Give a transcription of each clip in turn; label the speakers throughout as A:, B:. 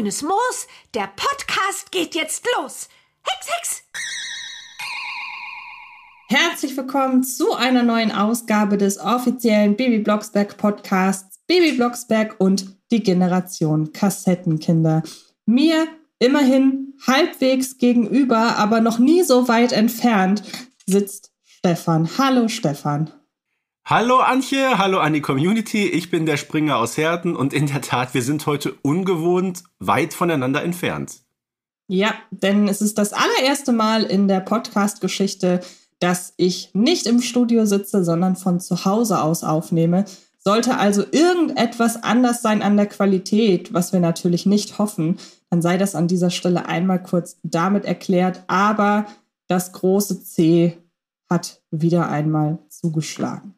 A: Grünes Moos. Der Podcast geht jetzt los. Hex, Hex!
B: Herzlich willkommen zu einer neuen Ausgabe des offiziellen Baby Blocksberg Podcasts Baby Blocksberg und die Generation Kassettenkinder. Mir immerhin halbwegs gegenüber, aber noch nie so weit entfernt sitzt Stefan. Hallo Stefan.
C: Hallo Antje, hallo an die Community. Ich bin der Springer aus Herten und in der Tat, wir sind heute ungewohnt weit voneinander entfernt.
B: Ja, denn es ist das allererste Mal in der Podcast-Geschichte, dass ich nicht im Studio sitze, sondern von zu Hause aus aufnehme. Sollte also irgendetwas anders sein an der Qualität, was wir natürlich nicht hoffen, dann sei das an dieser Stelle einmal kurz damit erklärt. Aber das große C hat wieder einmal zugeschlagen.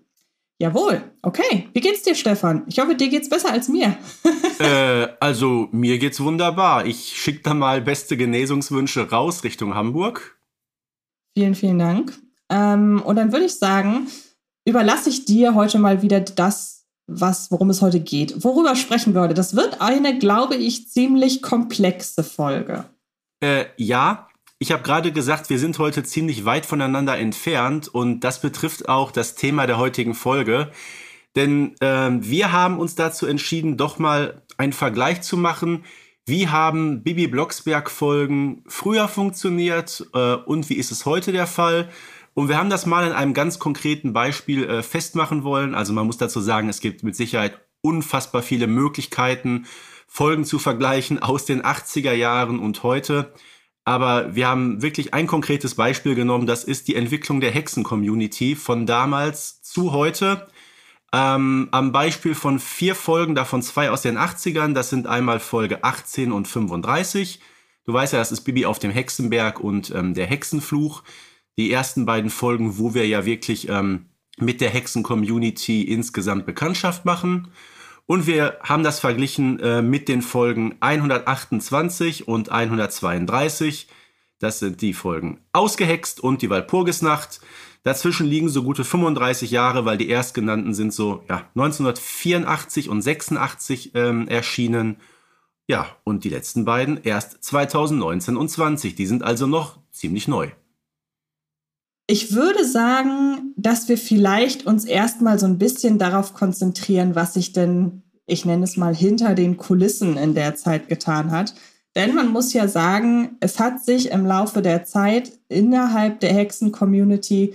B: Jawohl, okay. Wie geht's dir, Stefan? Ich hoffe, dir geht's besser als mir.
C: äh, also, mir geht's wunderbar. Ich schicke da mal beste Genesungswünsche raus Richtung Hamburg.
B: Vielen, vielen Dank. Ähm, und dann würde ich sagen, überlasse ich dir heute mal wieder das, was, worum es heute geht. Worüber sprechen wir heute? Das wird eine, glaube ich, ziemlich komplexe Folge.
C: Äh, ja, ich habe gerade gesagt, wir sind heute ziemlich weit voneinander entfernt und das betrifft auch das Thema der heutigen Folge. Denn äh, wir haben uns dazu entschieden, doch mal einen Vergleich zu machen. Wie haben Bibi Blocksberg Folgen früher funktioniert äh, und wie ist es heute der Fall? Und wir haben das mal in einem ganz konkreten Beispiel äh, festmachen wollen. Also man muss dazu sagen, es gibt mit Sicherheit unfassbar viele Möglichkeiten, Folgen zu vergleichen aus den 80er Jahren und heute. Aber wir haben wirklich ein konkretes Beispiel genommen. Das ist die Entwicklung der Hexen-Community von damals zu heute. Ähm, am Beispiel von vier Folgen, davon zwei aus den 80ern. Das sind einmal Folge 18 und 35. Du weißt ja, das ist Bibi auf dem Hexenberg und ähm, der Hexenfluch. Die ersten beiden Folgen, wo wir ja wirklich ähm, mit der Hexen-Community insgesamt Bekanntschaft machen. Und wir haben das verglichen äh, mit den Folgen 128 und 132. Das sind die Folgen Ausgehext und die Walpurgisnacht. Dazwischen liegen so gute 35 Jahre, weil die erstgenannten sind so ja, 1984 und 86 ähm, erschienen. Ja, und die letzten beiden erst 2019 und 20. Die sind also noch ziemlich neu.
B: Ich würde sagen, dass wir vielleicht uns erstmal so ein bisschen darauf konzentrieren, was sich denn, ich nenne es mal, hinter den Kulissen in der Zeit getan hat. Denn man muss ja sagen, es hat sich im Laufe der Zeit innerhalb der Hexen-Community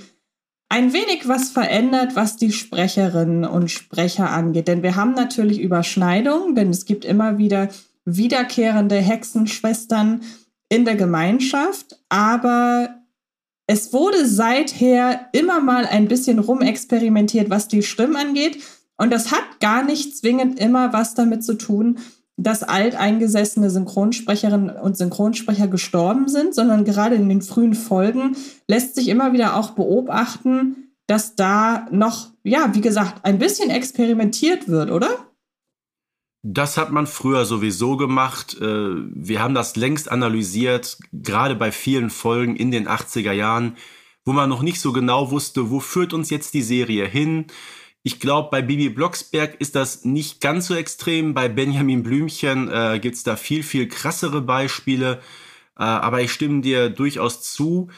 B: ein wenig was verändert, was die Sprecherinnen und Sprecher angeht. Denn wir haben natürlich Überschneidungen, denn es gibt immer wieder wiederkehrende Hexenschwestern in der Gemeinschaft, aber es wurde seither immer mal ein bisschen rumexperimentiert, was die Stimmen angeht. Und das hat gar nicht zwingend immer was damit zu tun, dass alteingesessene Synchronsprecherinnen und Synchronsprecher gestorben sind, sondern gerade in den frühen Folgen lässt sich immer wieder auch beobachten, dass da noch, ja, wie gesagt, ein bisschen experimentiert wird, oder?
C: Das hat man früher sowieso gemacht. Äh, wir haben das längst analysiert, gerade bei vielen Folgen in den 80er Jahren, wo man noch nicht so genau wusste, wo führt uns jetzt die Serie hin. Ich glaube, bei Bibi Blocksberg ist das nicht ganz so extrem. Bei Benjamin Blümchen äh, gibt es da viel, viel krassere Beispiele. Äh, aber ich stimme dir durchaus zu.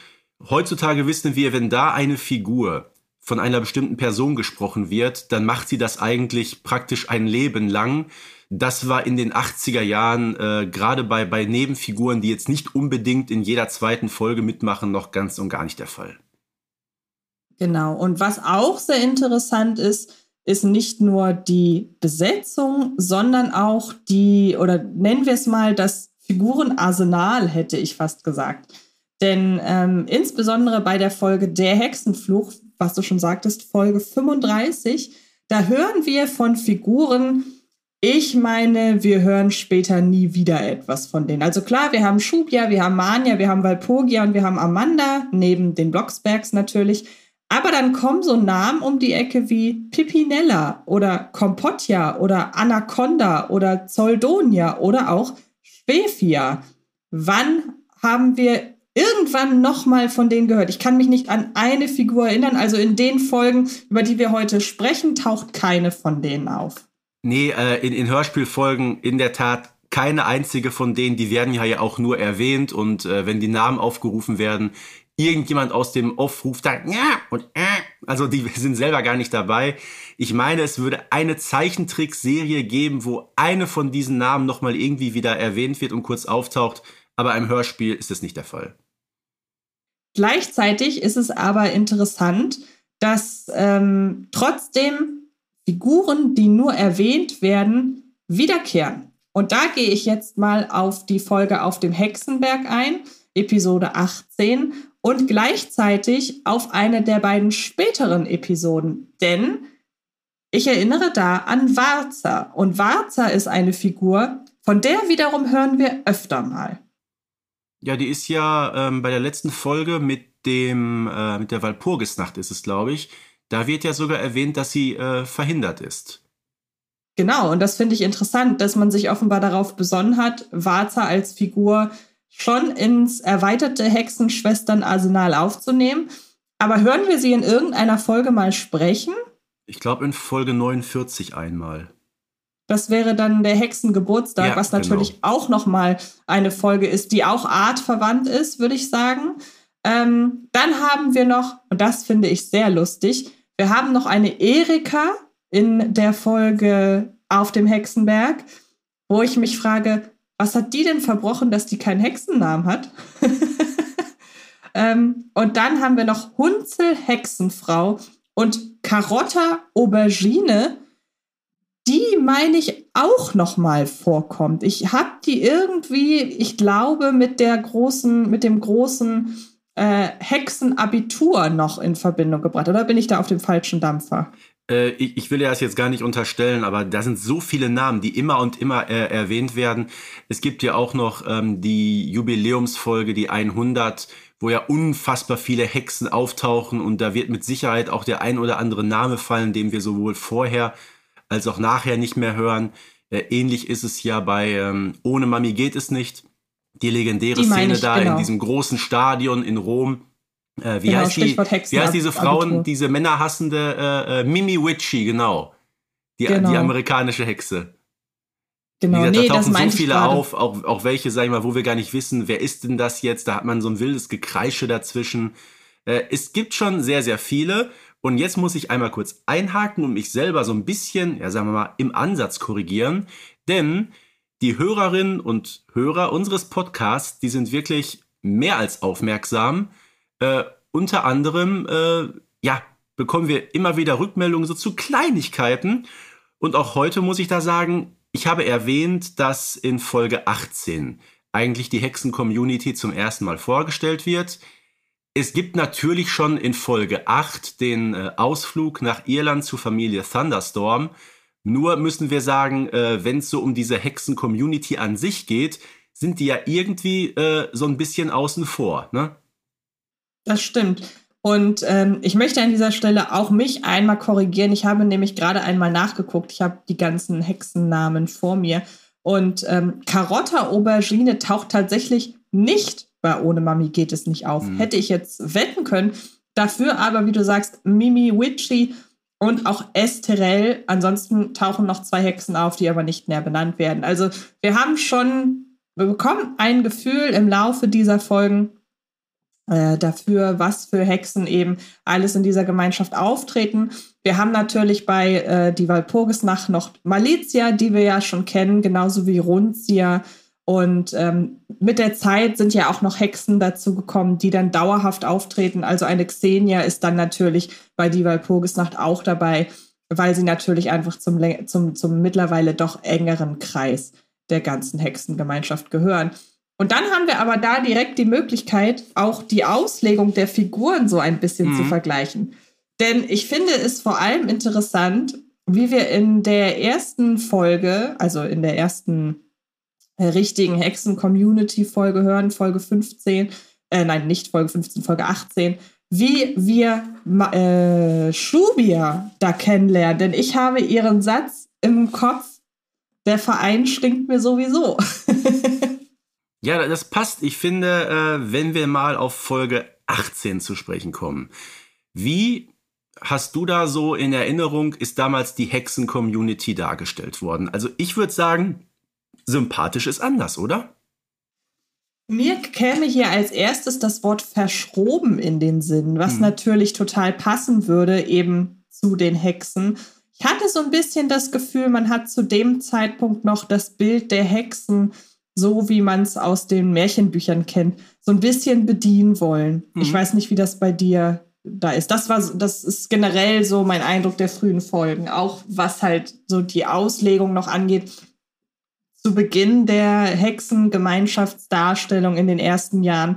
C: Heutzutage wissen wir, wenn da eine Figur von einer bestimmten Person gesprochen wird, dann macht sie das eigentlich praktisch ein Leben lang. Das war in den 80er Jahren, äh, gerade bei, bei Nebenfiguren, die jetzt nicht unbedingt in jeder zweiten Folge mitmachen, noch ganz und gar nicht der Fall.
B: Genau. Und was auch sehr interessant ist, ist nicht nur die Besetzung, sondern auch die, oder nennen wir es mal, das Figurenarsenal, hätte ich fast gesagt. Denn ähm, insbesondere bei der Folge Der Hexenfluch, was du schon sagtest, Folge 35, da hören wir von Figuren, ich meine, wir hören später nie wieder etwas von denen. Also klar, wir haben Schubia, wir haben Mania, wir haben Walpurgia und wir haben Amanda, neben den Blocksbergs natürlich. Aber dann kommen so Namen um die Ecke wie Pipinella oder Kompotja oder Anaconda oder Zoldonia oder auch Spefia. Wann haben wir irgendwann nochmal von denen gehört? Ich kann mich nicht an eine Figur erinnern. Also in den Folgen, über die wir heute sprechen, taucht keine von denen auf.
C: Nee, äh, in, in Hörspielfolgen in der Tat keine einzige von denen, die werden ja auch nur erwähnt und äh, wenn die Namen aufgerufen werden, irgendjemand aus dem Off ruft dann ja und äh, also die sind selber gar nicht dabei. Ich meine, es würde eine Zeichentrickserie geben, wo eine von diesen Namen nochmal irgendwie wieder erwähnt wird und kurz auftaucht, aber im Hörspiel ist es nicht der Fall.
B: Gleichzeitig ist es aber interessant, dass ähm, trotzdem Figuren, die nur erwähnt werden, wiederkehren. Und da gehe ich jetzt mal auf die Folge auf dem Hexenberg ein, Episode 18, und gleichzeitig auf eine der beiden späteren Episoden. Denn ich erinnere da an Warza. Und Warza ist eine Figur, von der wiederum hören wir öfter mal.
C: Ja, die ist ja ähm, bei der letzten Folge mit dem äh, mit der Walpurgisnacht ist es, glaube ich. Da wird ja sogar erwähnt, dass sie äh, verhindert ist.
B: Genau, und das finde ich interessant, dass man sich offenbar darauf besonnen hat, Warza als Figur schon ins erweiterte Hexenschwestern-Arsenal aufzunehmen. Aber hören wir sie in irgendeiner Folge mal sprechen?
C: Ich glaube in Folge 49 einmal.
B: Das wäre dann der Hexengeburtstag, ja, was natürlich genau. auch noch mal eine Folge ist, die auch artverwandt ist, würde ich sagen. Ähm, dann haben wir noch, und das finde ich sehr lustig, wir haben noch eine Erika in der Folge auf dem Hexenberg, wo ich mich frage, was hat die denn verbrochen, dass die keinen Hexennamen hat? ähm, und dann haben wir noch Hunzel Hexenfrau und Karotta Aubergine die meine ich auch noch mal vorkommt. Ich habe die irgendwie, ich glaube, mit der großen, mit dem großen äh, Hexenabitur noch in Verbindung gebracht. Oder bin ich da auf dem falschen Dampfer?
C: Äh, ich, will ja das jetzt gar nicht unterstellen, aber da sind so viele Namen, die immer und immer äh, erwähnt werden. Es gibt ja auch noch ähm, die Jubiläumsfolge, die 100 wo ja unfassbar viele Hexen auftauchen und da wird mit Sicherheit auch der ein oder andere Name fallen, den wir sowohl vorher als auch nachher nicht mehr hören. Äh, ähnlich ist es ja bei ähm, Ohne Mami geht es nicht. Die legendäre die Szene ich, da genau. in diesem großen Stadion in Rom. Äh, wie, genau, heißt die, wie heißt diese Frauen, diese männerhassende äh, äh, Mimi Witchy, genau. Die, genau. die amerikanische Hexe. Genau, gesagt, nee, da tauchen so viele auf, auch, auch welche, sag ich mal, wo wir gar nicht wissen, wer ist denn das jetzt? Da hat man so ein wildes Gekreische dazwischen. Äh, es gibt schon sehr, sehr viele. Und jetzt muss ich einmal kurz einhaken und mich selber so ein bisschen, ja sagen wir mal, im Ansatz korrigieren. Denn die Hörerinnen und Hörer unseres Podcasts, die sind wirklich mehr als aufmerksam. Äh, unter anderem, äh, ja, bekommen wir immer wieder Rückmeldungen so zu Kleinigkeiten. Und auch heute muss ich da sagen, ich habe erwähnt, dass in Folge 18 eigentlich die Hexen-Community zum ersten Mal vorgestellt wird. Es gibt natürlich schon in Folge 8 den äh, Ausflug nach Irland zur Familie Thunderstorm. Nur müssen wir sagen, äh, wenn es so um diese Hexen-Community an sich geht, sind die ja irgendwie äh, so ein bisschen außen vor, ne?
B: Das stimmt. Und ähm, ich möchte an dieser Stelle auch mich einmal korrigieren. Ich habe nämlich gerade einmal nachgeguckt. Ich habe die ganzen Hexennamen vor mir. Und ähm, Karotta Aubergine taucht tatsächlich nicht bei Ohne Mami geht es nicht auf. Mhm. Hätte ich jetzt wetten können. Dafür aber, wie du sagst, Mimi Witchy und auch Esterel. Ansonsten tauchen noch zwei Hexen auf, die aber nicht mehr benannt werden. Also wir haben schon, wir bekommen ein Gefühl im Laufe dieser Folgen äh, dafür, was für Hexen eben alles in dieser Gemeinschaft auftreten. Wir haben natürlich bei äh, die Walpurgisnacht noch Malizia, die wir ja schon kennen, genauso wie Runzia und ähm, mit der Zeit sind ja auch noch Hexen dazu gekommen, die dann dauerhaft auftreten. Also eine Xenia ist dann natürlich bei die Walpurgisnacht auch dabei, weil sie natürlich einfach zum, zum, zum mittlerweile doch engeren Kreis der ganzen Hexengemeinschaft gehören. Und dann haben wir aber da direkt die Möglichkeit, auch die Auslegung der Figuren so ein bisschen mhm. zu vergleichen. Denn ich finde es vor allem interessant, wie wir in der ersten Folge, also in der ersten richtigen Hexen-Community-Folge hören, Folge 15, äh, nein, nicht Folge 15, Folge 18, wie wir äh, Shubia da kennenlernen. Denn ich habe ihren Satz im Kopf, der Verein stinkt mir sowieso.
C: ja, das passt. Ich finde, äh, wenn wir mal auf Folge 18 zu sprechen kommen. Wie hast du da so in Erinnerung, ist damals die Hexen-Community dargestellt worden? Also ich würde sagen, sympathisch ist anders, oder?
B: Mir käme hier als erstes das Wort verschroben in den Sinn, was hm. natürlich total passen würde eben zu den Hexen. Ich hatte so ein bisschen das Gefühl, man hat zu dem Zeitpunkt noch das Bild der Hexen, so wie man es aus den Märchenbüchern kennt, so ein bisschen bedienen wollen. Hm. Ich weiß nicht, wie das bei dir da ist. Das war, das ist generell so mein Eindruck der frühen Folgen. Auch was halt so die Auslegung noch angeht. Zu Beginn der Hexengemeinschaftsdarstellung in den ersten Jahren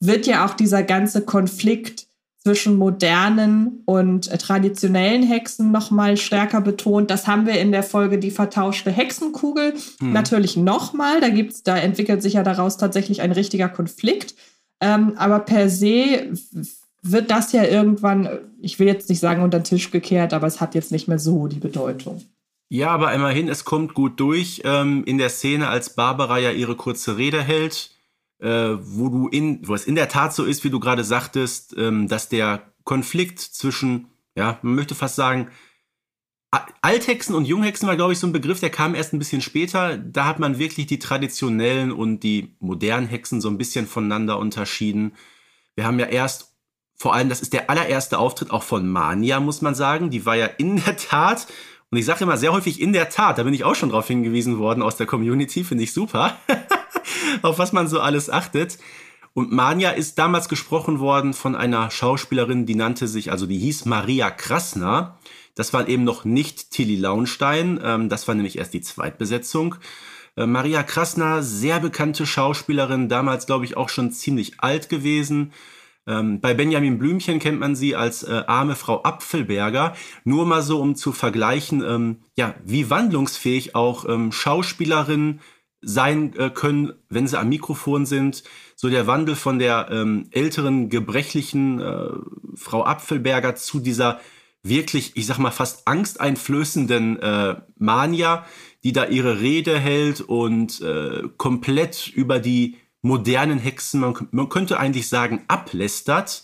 B: wird ja auch dieser ganze Konflikt zwischen modernen und traditionellen Hexen noch mal stärker betont. Das haben wir in der Folge die vertauschte Hexenkugel hm. natürlich noch mal. Da gibt's, da entwickelt sich ja daraus tatsächlich ein richtiger Konflikt. Ähm, aber per se wird das ja irgendwann, ich will jetzt nicht sagen unter den Tisch gekehrt, aber es hat jetzt nicht mehr so die Bedeutung.
C: Ja, aber immerhin, es kommt gut durch ähm, in der Szene, als Barbara ja ihre kurze Rede hält, äh, wo du in, wo es in der Tat so ist, wie du gerade sagtest, ähm, dass der Konflikt zwischen, ja, man möchte fast sagen, Althexen und Junghexen war, glaube ich, so ein Begriff, der kam erst ein bisschen später. Da hat man wirklich die traditionellen und die modernen Hexen so ein bisschen voneinander unterschieden. Wir haben ja erst vor allem, das ist der allererste Auftritt auch von Mania, muss man sagen. Die war ja in der Tat, und ich sage immer sehr häufig in der Tat, da bin ich auch schon drauf hingewiesen worden aus der Community, finde ich super, auf was man so alles achtet. Und Mania ist damals gesprochen worden von einer Schauspielerin, die nannte sich, also die hieß Maria Krasner. Das war eben noch nicht Tilly Launstein, ähm, das war nämlich erst die Zweitbesetzung. Äh, Maria Krasner, sehr bekannte Schauspielerin, damals glaube ich auch schon ziemlich alt gewesen. Ähm, bei Benjamin Blümchen kennt man sie als äh, arme Frau Apfelberger. Nur mal so, um zu vergleichen, ähm, ja, wie wandlungsfähig auch ähm, Schauspielerinnen sein äh, können, wenn sie am Mikrofon sind. So der Wandel von der ähm, älteren, gebrechlichen äh, Frau Apfelberger zu dieser wirklich, ich sag mal, fast angsteinflößenden äh, Mania, die da ihre Rede hält und äh, komplett über die modernen Hexen, man, man könnte eigentlich sagen, ablästert.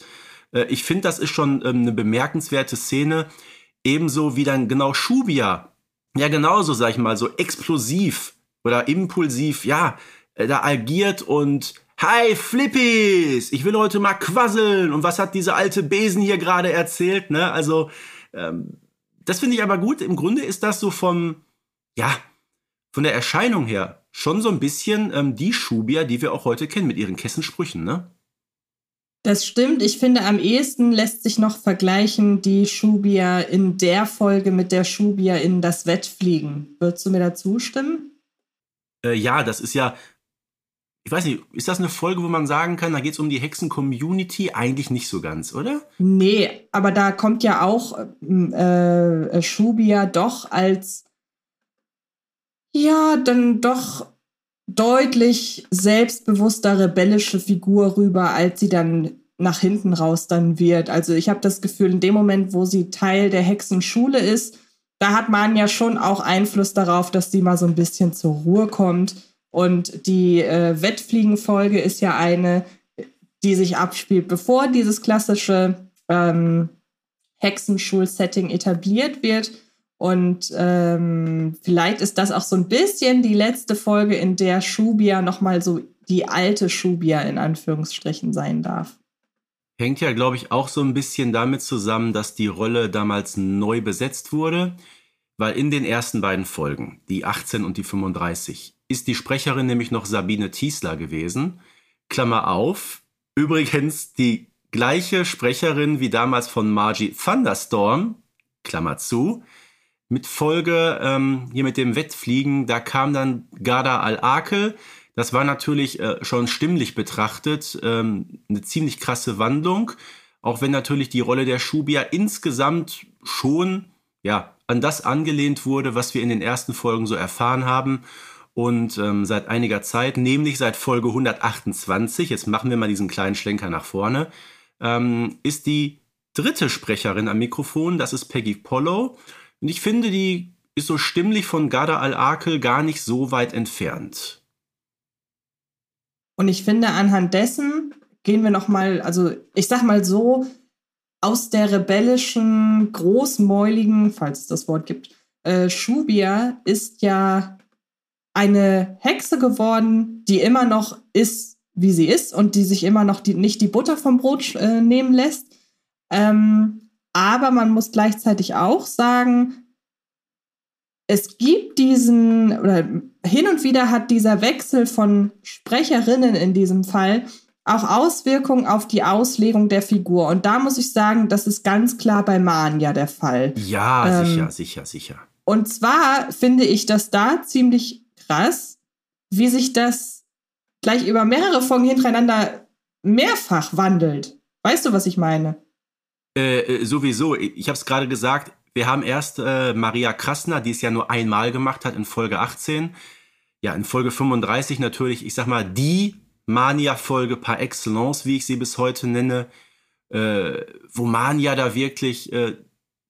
C: Äh, ich finde, das ist schon ähm, eine bemerkenswerte Szene. Ebenso wie dann genau Schubia, ja genauso, sag ich mal, so explosiv oder impulsiv, ja, äh, da agiert und Hi Flippies, ich will heute mal quasseln und was hat diese alte Besen hier gerade erzählt, ne? Also, ähm, das finde ich aber gut. Im Grunde ist das so vom, ja, von der Erscheinung her schon so ein bisschen ähm, die Schubia, die wir auch heute kennen mit ihren Kessensprüchen, ne?
B: Das stimmt. Ich finde, am ehesten lässt sich noch vergleichen die Schubia in der Folge mit der Schubia in das Wettfliegen. Würdest du mir da zustimmen?
C: Äh, ja, das ist ja, ich weiß nicht, ist das eine Folge, wo man sagen kann, da geht es um die Hexen-Community? Eigentlich nicht so ganz, oder?
B: Nee, aber da kommt ja auch äh, Schubia doch als ja, dann doch deutlich selbstbewusster rebellische Figur rüber, als sie dann nach hinten raus dann wird. Also ich habe das Gefühl, in dem Moment, wo sie Teil der Hexenschule ist, da hat man ja schon auch Einfluss darauf, dass sie mal so ein bisschen zur Ruhe kommt. Und die äh, Wettfliegenfolge ist ja eine, die sich abspielt, bevor dieses klassische ähm, Hexenschul-Setting etabliert wird. Und ähm, vielleicht ist das auch so ein bisschen die letzte Folge, in der Shubia nochmal so die alte Shubia in Anführungsstrichen sein darf.
C: Hängt ja, glaube ich, auch so ein bisschen damit zusammen, dass die Rolle damals neu besetzt wurde, weil in den ersten beiden Folgen, die 18 und die 35, ist die Sprecherin nämlich noch Sabine Tiesler gewesen. Klammer auf. Übrigens die gleiche Sprecherin wie damals von Margie Thunderstorm, Klammer zu, mit Folge ähm, hier mit dem Wettfliegen, da kam dann Garda Al-Akel. Das war natürlich äh, schon stimmlich betrachtet ähm, eine ziemlich krasse Wandlung, auch wenn natürlich die Rolle der Shubia insgesamt schon ja an das angelehnt wurde, was wir in den ersten Folgen so erfahren haben. Und ähm, seit einiger Zeit, nämlich seit Folge 128, jetzt machen wir mal diesen kleinen Schlenker nach vorne, ähm, ist die dritte Sprecherin am Mikrofon, das ist Peggy Pollo. Und ich finde, die ist so stimmlich von Gada al-Akel gar nicht so weit entfernt.
B: Und ich finde, anhand dessen gehen wir noch mal, also ich sag mal so, aus der rebellischen, großmäuligen, falls es das Wort gibt, äh, Shubia ist ja eine Hexe geworden, die immer noch ist, wie sie ist und die sich immer noch die, nicht die Butter vom Brot äh, nehmen lässt. Ähm, aber man muss gleichzeitig auch sagen, es gibt diesen, oder hin und wieder hat dieser Wechsel von Sprecherinnen in diesem Fall auch Auswirkungen auf die Auslegung der Figur. Und da muss ich sagen, das ist ganz klar bei Mania der Fall.
C: Ja, ähm, sicher, sicher, sicher.
B: Und zwar finde ich das da ziemlich krass, wie sich das gleich über mehrere Folgen hintereinander mehrfach wandelt. Weißt du, was ich meine?
C: Äh, äh sowieso. Ich habe es gerade gesagt. Wir haben erst äh, Maria Krasner, die es ja nur einmal gemacht hat in Folge 18. Ja, in Folge 35 natürlich, ich sag mal, die Mania-Folge par excellence, wie ich sie bis heute nenne, äh, wo Mania da wirklich äh,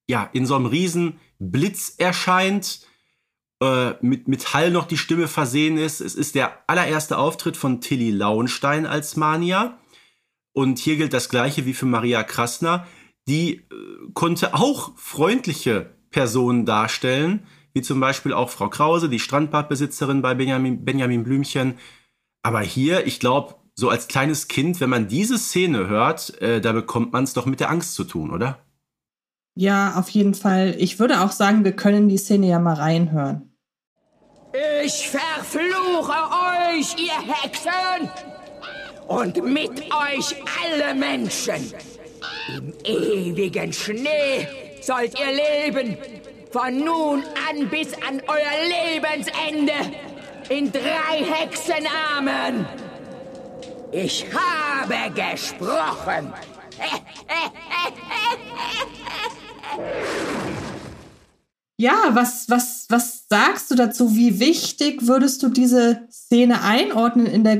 C: ja, in so einem riesen Blitz erscheint, äh, mit, mit Hall noch die Stimme versehen ist. Es ist der allererste Auftritt von Tilly Lauenstein als Mania. Und hier gilt das gleiche wie für Maria Krasner. Die äh, konnte auch freundliche Personen darstellen, wie zum Beispiel auch Frau Krause, die Strandbadbesitzerin bei Benjamin, Benjamin Blümchen. Aber hier, ich glaube, so als kleines Kind, wenn man diese Szene hört, äh, da bekommt man es doch mit der Angst zu tun, oder?
B: Ja, auf jeden Fall. Ich würde auch sagen, wir können die Szene ja mal reinhören.
D: Ich verfluche euch, ihr Hexen! Und mit euch alle Menschen! Im ewigen Schnee sollt ihr leben, von nun an bis an euer Lebensende! in drei Hexenarmen. Ich habe gesprochen.
B: Ja, was, was, was sagst du dazu? Wie wichtig würdest du diese Szene einordnen in der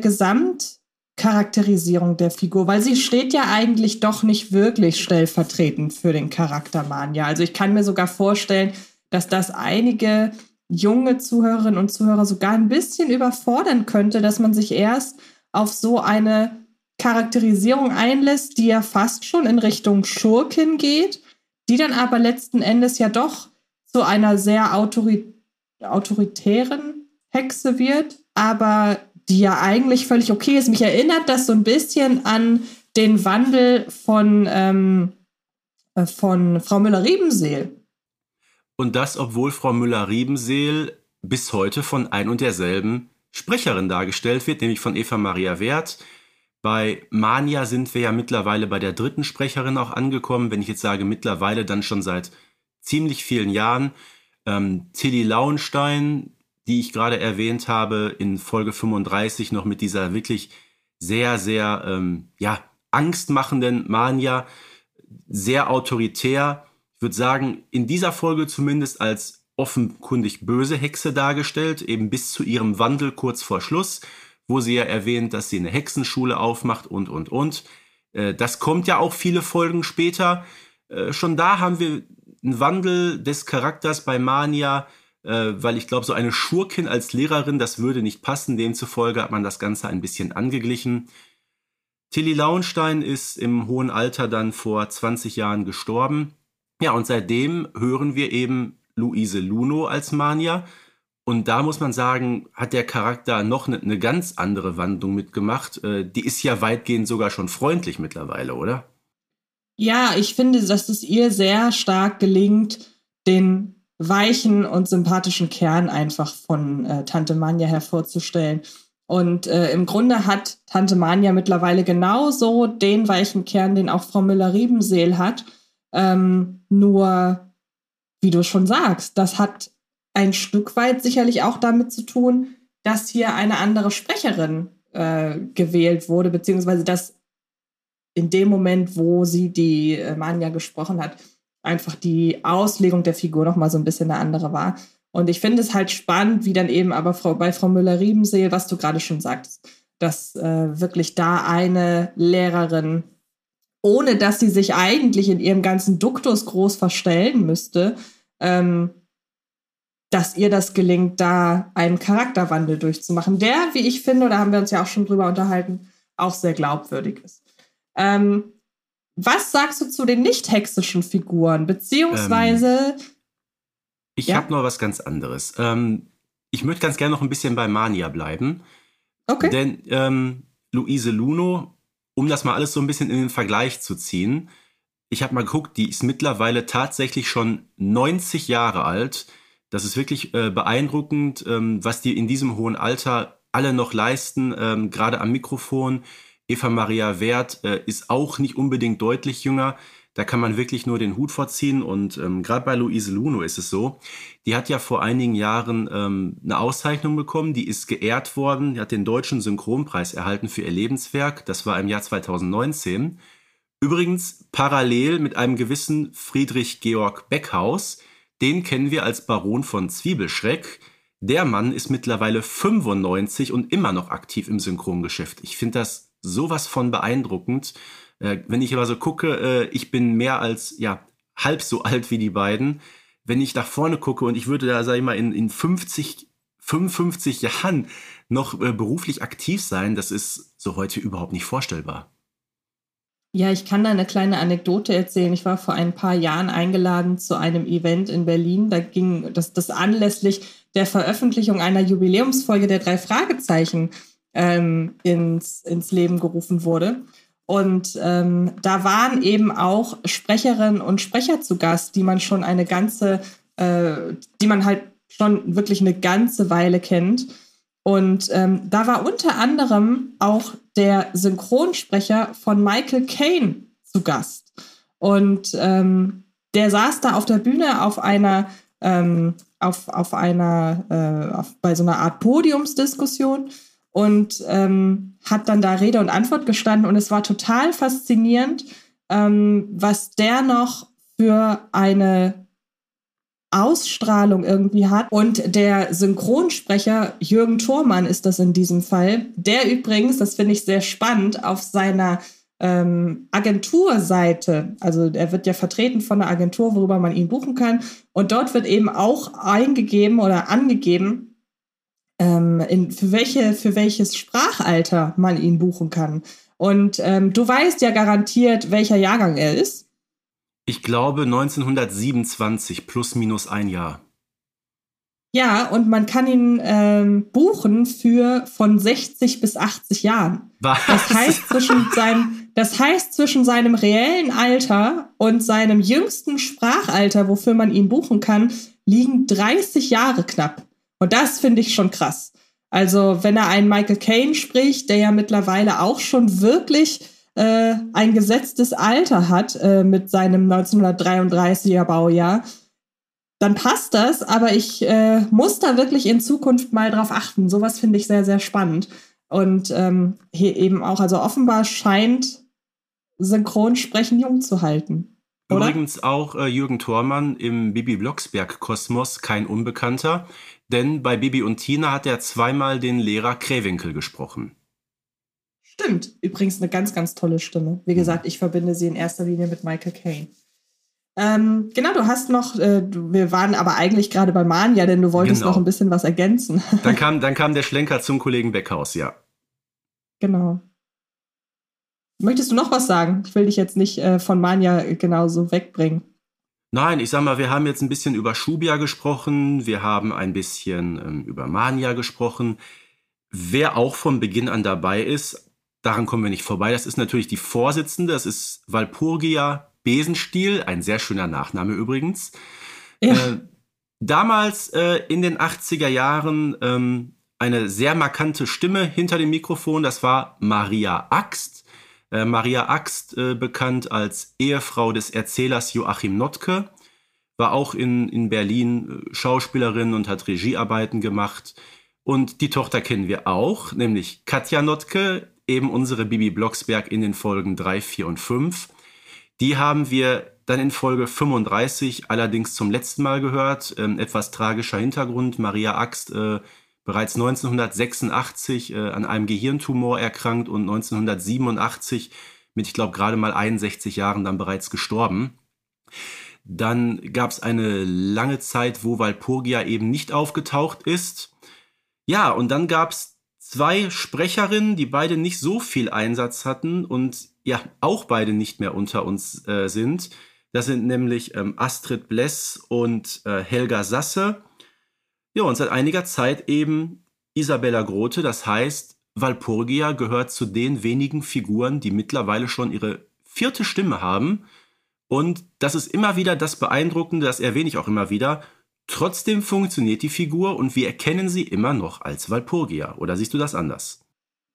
B: Gesamtcharakterisierung der Figur? Weil sie steht ja eigentlich doch nicht wirklich stellvertretend für den Charakter Manja. Also ich kann mir sogar vorstellen, dass das einige junge Zuhörerinnen und Zuhörer sogar ein bisschen überfordern könnte, dass man sich erst auf so eine Charakterisierung einlässt, die ja fast schon in Richtung Schurkin geht, die dann aber letzten Endes ja doch zu einer sehr autori autoritären Hexe wird, aber die ja eigentlich völlig okay ist. Mich erinnert das so ein bisschen an den Wandel von, ähm, äh, von Frau Müller-Riebenseel.
C: Und das, obwohl Frau Müller-Riebenseel bis heute von ein und derselben Sprecherin dargestellt wird, nämlich von Eva Maria Wert. Bei Mania sind wir ja mittlerweile bei der dritten Sprecherin auch angekommen. Wenn ich jetzt sage mittlerweile, dann schon seit ziemlich vielen Jahren. Ähm, Tilly Lauenstein, die ich gerade erwähnt habe, in Folge 35 noch mit dieser wirklich sehr, sehr ähm, ja, angstmachenden Mania, sehr autoritär ich würde sagen, in dieser Folge zumindest als offenkundig böse Hexe dargestellt, eben bis zu ihrem Wandel kurz vor Schluss, wo sie ja erwähnt, dass sie eine Hexenschule aufmacht und, und, und. Äh, das kommt ja auch viele Folgen später. Äh, schon da haben wir einen Wandel des Charakters bei Mania, äh, weil ich glaube, so eine Schurkin als Lehrerin, das würde nicht passen. Demzufolge hat man das Ganze ein bisschen angeglichen. Tilly Lauenstein ist im hohen Alter dann vor 20 Jahren gestorben. Ja, und seitdem hören wir eben Luise Luno als Mania. Und da muss man sagen, hat der Charakter noch eine, eine ganz andere Wandlung mitgemacht. Äh, die ist ja weitgehend sogar schon freundlich mittlerweile, oder?
B: Ja, ich finde, dass es ihr sehr stark gelingt, den weichen und sympathischen Kern einfach von äh, Tante Mania hervorzustellen. Und äh, im Grunde hat Tante Mania mittlerweile genauso den weichen Kern, den auch Frau Müller-Riebenseel hat. Ähm, nur, wie du schon sagst, das hat ein Stück weit sicherlich auch damit zu tun, dass hier eine andere Sprecherin äh, gewählt wurde, beziehungsweise dass in dem Moment, wo sie die äh, Manja gesprochen hat, einfach die Auslegung der Figur noch mal so ein bisschen eine andere war. Und ich finde es halt spannend, wie dann eben aber Frau, bei Frau Müller-Riebenseel, was du gerade schon sagtest, dass äh, wirklich da eine Lehrerin ohne dass sie sich eigentlich in ihrem ganzen Duktus groß verstellen müsste, ähm, dass ihr das gelingt, da einen Charakterwandel durchzumachen, der, wie ich finde, da haben wir uns ja auch schon drüber unterhalten, auch sehr glaubwürdig ist. Ähm, was sagst du zu den nicht hexischen Figuren? Beziehungsweise.
C: Ähm, ich ja? habe noch was ganz anderes. Ähm, Ich möchte ganz gerne noch ein bisschen bei Mania bleiben.
B: Okay.
C: Denn ähm, Luise Luno, um das mal alles so ein bisschen in den Vergleich zu ziehen, ich habe mal geguckt, die ist mittlerweile tatsächlich schon 90 Jahre alt. Das ist wirklich äh, beeindruckend, ähm, was die in diesem hohen Alter alle noch leisten, ähm, gerade am Mikrofon. Eva Maria Wert äh, ist auch nicht unbedingt deutlich jünger. Da kann man wirklich nur den Hut vorziehen. Und ähm, gerade bei Luise Luno ist es so, die hat ja vor einigen Jahren ähm, eine Auszeichnung bekommen, die ist geehrt worden, die hat den deutschen Synchronpreis erhalten für ihr Lebenswerk. Das war im Jahr 2019. Übrigens parallel mit einem gewissen Friedrich Georg Beckhaus, den kennen wir als Baron von Zwiebelschreck. Der Mann ist mittlerweile 95 und immer noch aktiv im Synchrongeschäft. Ich finde das sowas von beeindruckend. Äh, wenn ich aber so gucke, äh, ich bin mehr als ja halb so alt wie die beiden. Wenn ich nach vorne gucke und ich würde da, sag ich mal, in, in 50, 55 Jahren noch äh, beruflich aktiv sein, das ist so heute überhaupt nicht vorstellbar.
B: Ja, ich kann da eine kleine Anekdote erzählen. Ich war vor ein paar Jahren eingeladen zu einem Event in Berlin. Da ging das, das anlässlich der Veröffentlichung einer Jubiläumsfolge der drei Fragezeichen ähm, ins, ins Leben gerufen wurde. Und ähm, da waren eben auch Sprecherinnen und Sprecher zu Gast, die man schon eine ganze, äh, die man halt schon wirklich eine ganze Weile kennt. Und ähm, da war unter anderem auch der Synchronsprecher von Michael Caine zu Gast. Und ähm, der saß da auf der Bühne auf einer, ähm, auf, auf einer, äh, auf, bei so einer Art Podiumsdiskussion und ähm, hat dann da Rede und Antwort gestanden und es war total faszinierend, ähm, was der noch für eine Ausstrahlung irgendwie hat. Und der Synchronsprecher Jürgen Thormann ist das in diesem Fall, der übrigens, das finde ich sehr spannend, auf seiner ähm, Agenturseite, also er wird ja vertreten von einer Agentur, worüber man ihn buchen kann. Und dort wird eben auch eingegeben oder angegeben, ähm, in, für, welche, für welches Sprachalter man ihn buchen kann. Und ähm, du weißt ja garantiert, welcher Jahrgang er ist.
C: Ich glaube 1927 plus minus ein Jahr.
B: Ja, und man kann ihn ähm, buchen für von 60 bis 80 Jahren.
C: Was?
B: Das heißt, zwischen seinem, das heißt, zwischen seinem reellen Alter und seinem jüngsten Sprachalter, wofür man ihn buchen kann, liegen 30 Jahre knapp. Und das finde ich schon krass. Also, wenn er einen Michael Caine spricht, der ja mittlerweile auch schon wirklich äh, ein gesetztes Alter hat äh, mit seinem 1933er Baujahr, dann passt das, aber ich äh, muss da wirklich in Zukunft mal drauf achten. Sowas finde ich sehr, sehr spannend. Und ähm, hier eben auch, also offenbar scheint Synchronsprechen jung zu halten. Oder?
C: Übrigens auch äh, Jürgen Thormann im Bibi Blocksberg-Kosmos kein Unbekannter. Denn bei Bibi und Tina hat er zweimal den Lehrer Kräwinkel gesprochen.
B: Stimmt. Übrigens eine ganz, ganz tolle Stimme. Wie gesagt, ich verbinde sie in erster Linie mit Michael Caine. Ähm, genau, du hast noch, äh, wir waren aber eigentlich gerade bei Mania, denn du wolltest
C: Genau.
B: noch ein bisschen was ergänzen.
C: Dann kam, dann kam der Schlenker zum Kollegen Beckhaus, ja.
B: genau. Möchtest du noch was sagen? Ich will dich jetzt nicht äh, von Mania genauso wegbringen.
C: Nein, ich sag mal, wir haben jetzt ein bisschen über Schubia gesprochen, wir haben ein bisschen ähm, über Mania gesprochen. Wer auch von Beginn an dabei ist, daran kommen wir nicht vorbei, das ist natürlich die Vorsitzende, das ist Walpurgia Besenstiel, ein sehr schöner Nachname übrigens.
B: Ja.
C: Äh, damals äh, in den 80er Jahren ähm, eine sehr markante Stimme hinter dem Mikrofon, das war Maria Axt. Äh, Maria Axt, äh, bekannt als Ehefrau des Erzählers Joachim Notke, war auch in, in Berlin äh, Schauspielerin und hat Regiearbeiten gemacht. Und die Tochter kennen wir auch, nämlich Katja Notke, eben unsere Bibi Blocksberg in den Folgen 3, 4 und 5. Die haben wir dann in Folge 35 allerdings zum letzten Mal gehört. Ähm, etwas tragischer Hintergrund. Maria Axt äh, bereits 1986 äh, an einem Gehirntumor erkrankt und 1987 mit, ich glaube, gerade mal 61 Jahren dann bereits gestorben. Dann gab es eine lange Zeit, wo Walpurgia eben nicht aufgetaucht ist. Ja, und dann gab es zwei Sprecherinnen, die beide nicht so viel Einsatz hatten und ja, auch beide nicht mehr unter uns äh, sind. Das sind nämlich ähm, Astrid Bless und äh, Helga Sasse. Ja, und seit einiger Zeit eben Isabella Grote, das heißt, Walpurgia gehört zu den wenigen Figuren, die mittlerweile schon ihre vierte Stimme haben. Und das ist immer wieder das Beeindruckende, das erwähne ich auch immer wieder. Trotzdem funktioniert die Figur und wir erkennen sie immer noch als Walpurgia. Oder siehst du das anders?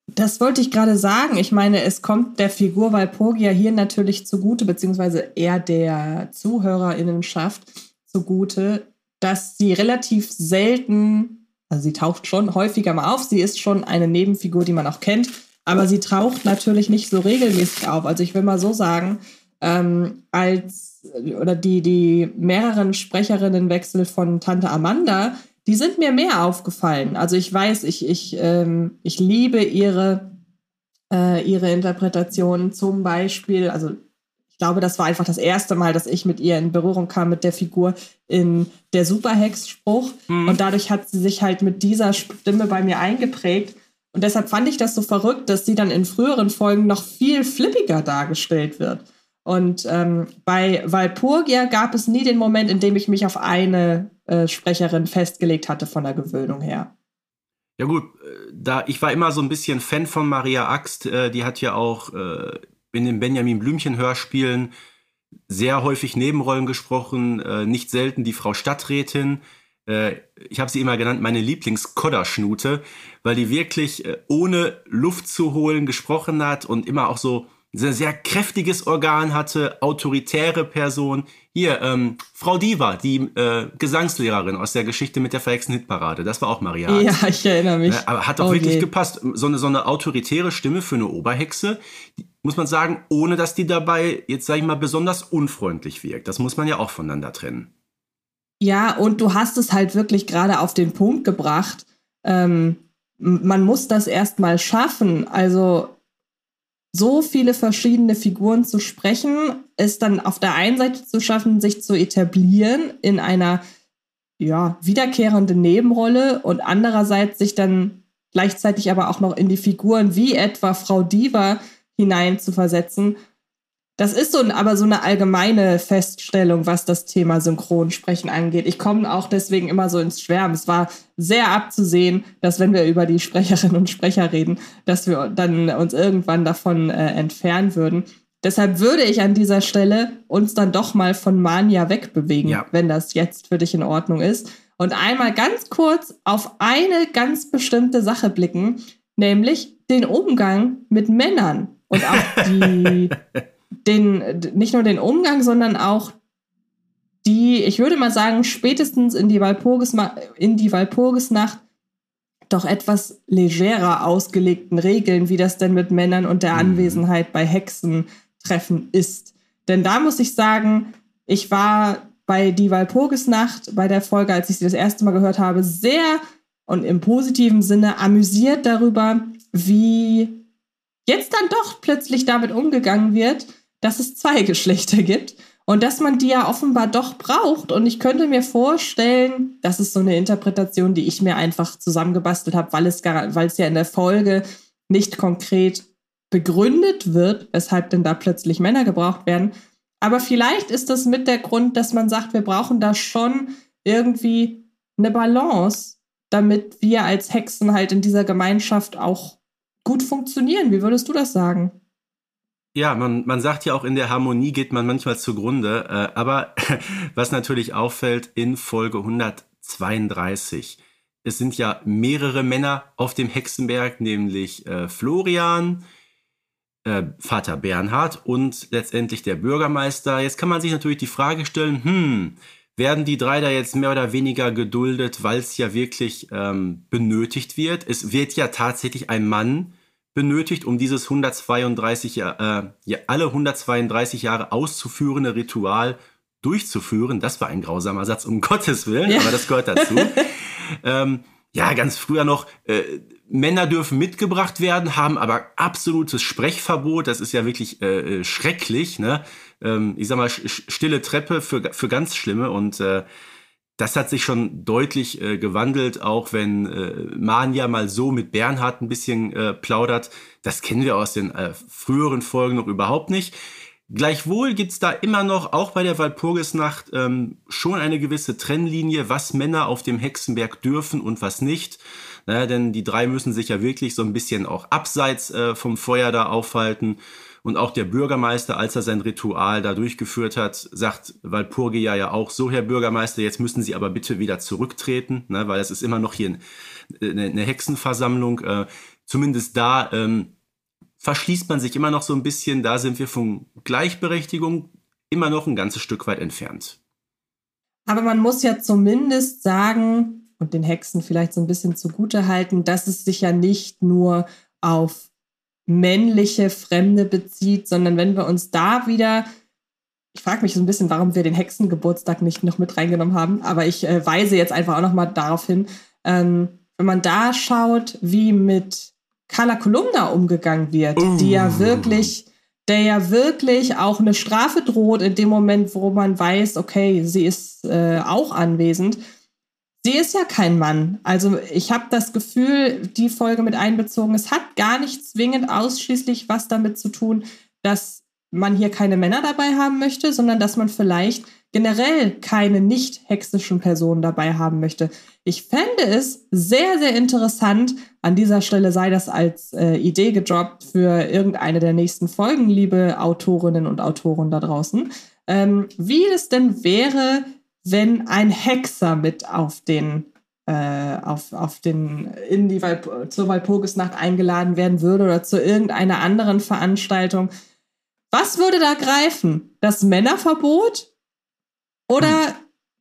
B: Das wollte ich gerade sagen. Ich meine, es kommt der Figur Walpurgia hier natürlich zugute, beziehungsweise eher der Zuhörerinnenschaft zugute, dass sie relativ selten, also sie taucht schon häufiger mal auf, sie ist schon eine Nebenfigur, die man auch kennt, aber sie taucht natürlich nicht so regelmäßig auf. Also ich will mal so sagen, ähm, als oder die, die mehreren Sprecherinnenwechsel von Tante Amanda, die sind mir mehr aufgefallen. Also ich weiß, ich, ich, ähm, ich liebe ihre, äh, ihre Interpretation zum Beispiel, also ich glaube, das war einfach das erste Mal, dass ich mit ihr in Berührung kam mit der Figur in der Superhex-Spruch. Mhm. Und dadurch hat sie sich halt mit dieser Stimme bei mir eingeprägt. Und deshalb fand ich das so verrückt, dass sie dann in früheren Folgen noch viel flippiger dargestellt wird. Und ähm, bei Walpurgia gab es nie den Moment, in dem ich mich auf eine äh, Sprecherin festgelegt hatte von der Gewöhnung her.
C: Ja gut, äh, da ich war immer so ein bisschen Fan von Maria Axt, äh, die hat ja auch äh, in den Benjamin Blümchen Hörspielen sehr häufig Nebenrollen gesprochen, äh, nicht selten die Frau Stadträtin. Äh, ich habe sie immer genannt, meine Lieblings-Kodderschnute, weil die wirklich äh, ohne Luft zu holen gesprochen hat und immer auch so ein sehr kräftiges Organ hatte, autoritäre Person. Hier, ähm, Frau Diva, die äh, Gesangslehrerin aus der Geschichte mit der verhexten Hitparade. Das war auch Maria.
B: Ja, ich erinnere mich.
C: aber hat doch oh wirklich gepasst. So eine, so eine autoritäre Stimme für eine Oberhexe, muss man sagen, ohne dass die dabei, jetzt sage ich mal, besonders unfreundlich wirkt. Das muss man ja auch voneinander trennen.
B: Ja, und du hast es halt wirklich gerade auf den Punkt gebracht. Ähm, man muss das erstmal schaffen. Also so viele verschiedene Figuren zu sprechen, es dann auf der einen Seite zu schaffen, sich zu etablieren in einer ja, wiederkehrenden Nebenrolle und andererseits sich dann gleichzeitig aber auch noch in die Figuren wie etwa Frau Diva hinein zu versetzen das ist so, aber so eine allgemeine Feststellung, was das Thema Synchronsprechen angeht. Ich komme auch deswegen immer so ins Schwärmen. Es war sehr abzusehen, dass wenn wir über die Sprecherinnen und Sprecher reden, dass wir dann uns irgendwann davon äh, entfernen würden. Deshalb würde ich an dieser Stelle uns dann doch mal von Mania wegbewegen, ja. wenn das jetzt für dich in Ordnung ist. Und einmal ganz kurz auf eine ganz bestimmte Sache blicken, nämlich den Umgang mit Männern und auch die den, nicht nur den Umgang, sondern auch die, ich würde mal sagen, spätestens in die, Walpurgis, in die Walpurgisnacht doch etwas legerer ausgelegten Regeln, wie das denn mit Männern und der mhm. Anwesenheit bei Hexentreffen ist. Denn da muss ich sagen, ich war bei die Walpurgisnacht, bei der Folge, als ich sie das erste Mal gehört habe, sehr und im positiven Sinne amüsiert darüber, wie jetzt dann doch plötzlich damit umgegangen wird, dass es zwei Geschlechter gibt und dass man die ja offenbar doch braucht. Und ich könnte mir vorstellen, das ist so eine Interpretation, die ich mir einfach zusammengebastelt habe, weil es, weil es ja in der Folge nicht konkret begründet wird, weshalb denn da plötzlich Männer gebraucht werden. Aber vielleicht ist das mit der Grund, dass man sagt, wir brauchen da schon irgendwie eine Balance, damit wir als Hexen halt in dieser Gemeinschaft auch gut funktionieren. Wie würdest du das sagen?
C: Ja, man, man sagt ja auch, in der Harmonie geht man manchmal zugrunde. Äh, aber was natürlich auffällt in Folge 132, es sind ja mehrere Männer auf dem Hexenberg, nämlich äh, Florian, äh, Vater Bernhard und letztendlich der Bürgermeister. Jetzt kann man sich natürlich die Frage stellen, hm, werden die drei da jetzt mehr oder weniger geduldet, weil es ja wirklich ähm, benötigt wird? Es wird ja tatsächlich ein Mann benötigt, um dieses 132 äh, ja, alle 132 Jahre auszuführende Ritual durchzuführen. Das war ein grausamer Satz, um Gottes Willen, ja. aber das gehört dazu. ähm, ja, ganz früher noch, äh, Männer dürfen mitgebracht werden, haben aber absolutes Sprechverbot. Das ist ja wirklich äh, äh schrecklich. Ne? Ähm, ich sag mal, stille Treppe für, für ganz Schlimme. Und äh, das hat sich schon deutlich äh, gewandelt, auch wenn äh, Manja mal so mit Bernhard ein bisschen äh, plaudert. Das kennen wir aus den äh, früheren Folgen noch überhaupt nicht. Gleichwohl gibt's da immer noch, auch bei der Walpurgisnacht, ähm, schon eine gewisse Trennlinie, was Männer auf dem Hexenberg dürfen und was nicht. Naja, denn die drei müssen sich ja wirklich so ein bisschen auch abseits äh, vom Feuer da aufhalten. Und auch der Bürgermeister, als er sein Ritual da durchgeführt hat, sagt Walpurgia ja auch, so Herr Bürgermeister, jetzt müssen Sie aber bitte wieder zurücktreten, ne, weil es ist immer noch hier eine, eine Hexenversammlung. Äh, zumindest da ähm, verschließt man sich immer noch so ein bisschen. Da sind wir von Gleichberechtigung immer noch ein ganzes Stück weit entfernt.
B: Aber man muss ja zumindest sagen und den Hexen vielleicht so ein bisschen zugute halten, dass es sich ja nicht nur auf männliche Fremde bezieht, sondern wenn wir uns da wieder ich frage mich so ein bisschen, warum wir den Hexengeburtstag nicht noch mit reingenommen haben, aber ich äh, weise jetzt einfach auch noch mal darauf hin, ähm, wenn man da schaut, wie mit Carla Kolumna umgegangen wird, uh. die ja wirklich, der ja wirklich auch eine Strafe droht in dem Moment, wo man weiß, okay, sie ist äh, auch anwesend. Sie ist ja kein Mann. Also ich habe das Gefühl, die Folge mit einbezogen. Es hat gar nicht zwingend ausschließlich was damit zu tun, dass man hier keine Männer dabei haben möchte, sondern dass man vielleicht generell keine nicht hexischen Personen dabei haben möchte. Ich fände es sehr, sehr interessant, an dieser Stelle sei das als äh, Idee gedroppt für irgendeine der nächsten Folgen, liebe Autorinnen und Autoren da draußen, ähm, wie es denn wäre, wenn ein Hexer mit auf den äh, auf, auf den, in die Walp zur Walpurgisnacht eingeladen werden würde oder zu irgendeiner anderen Veranstaltung. Was würde da greifen? Das Männerverbot oder hm.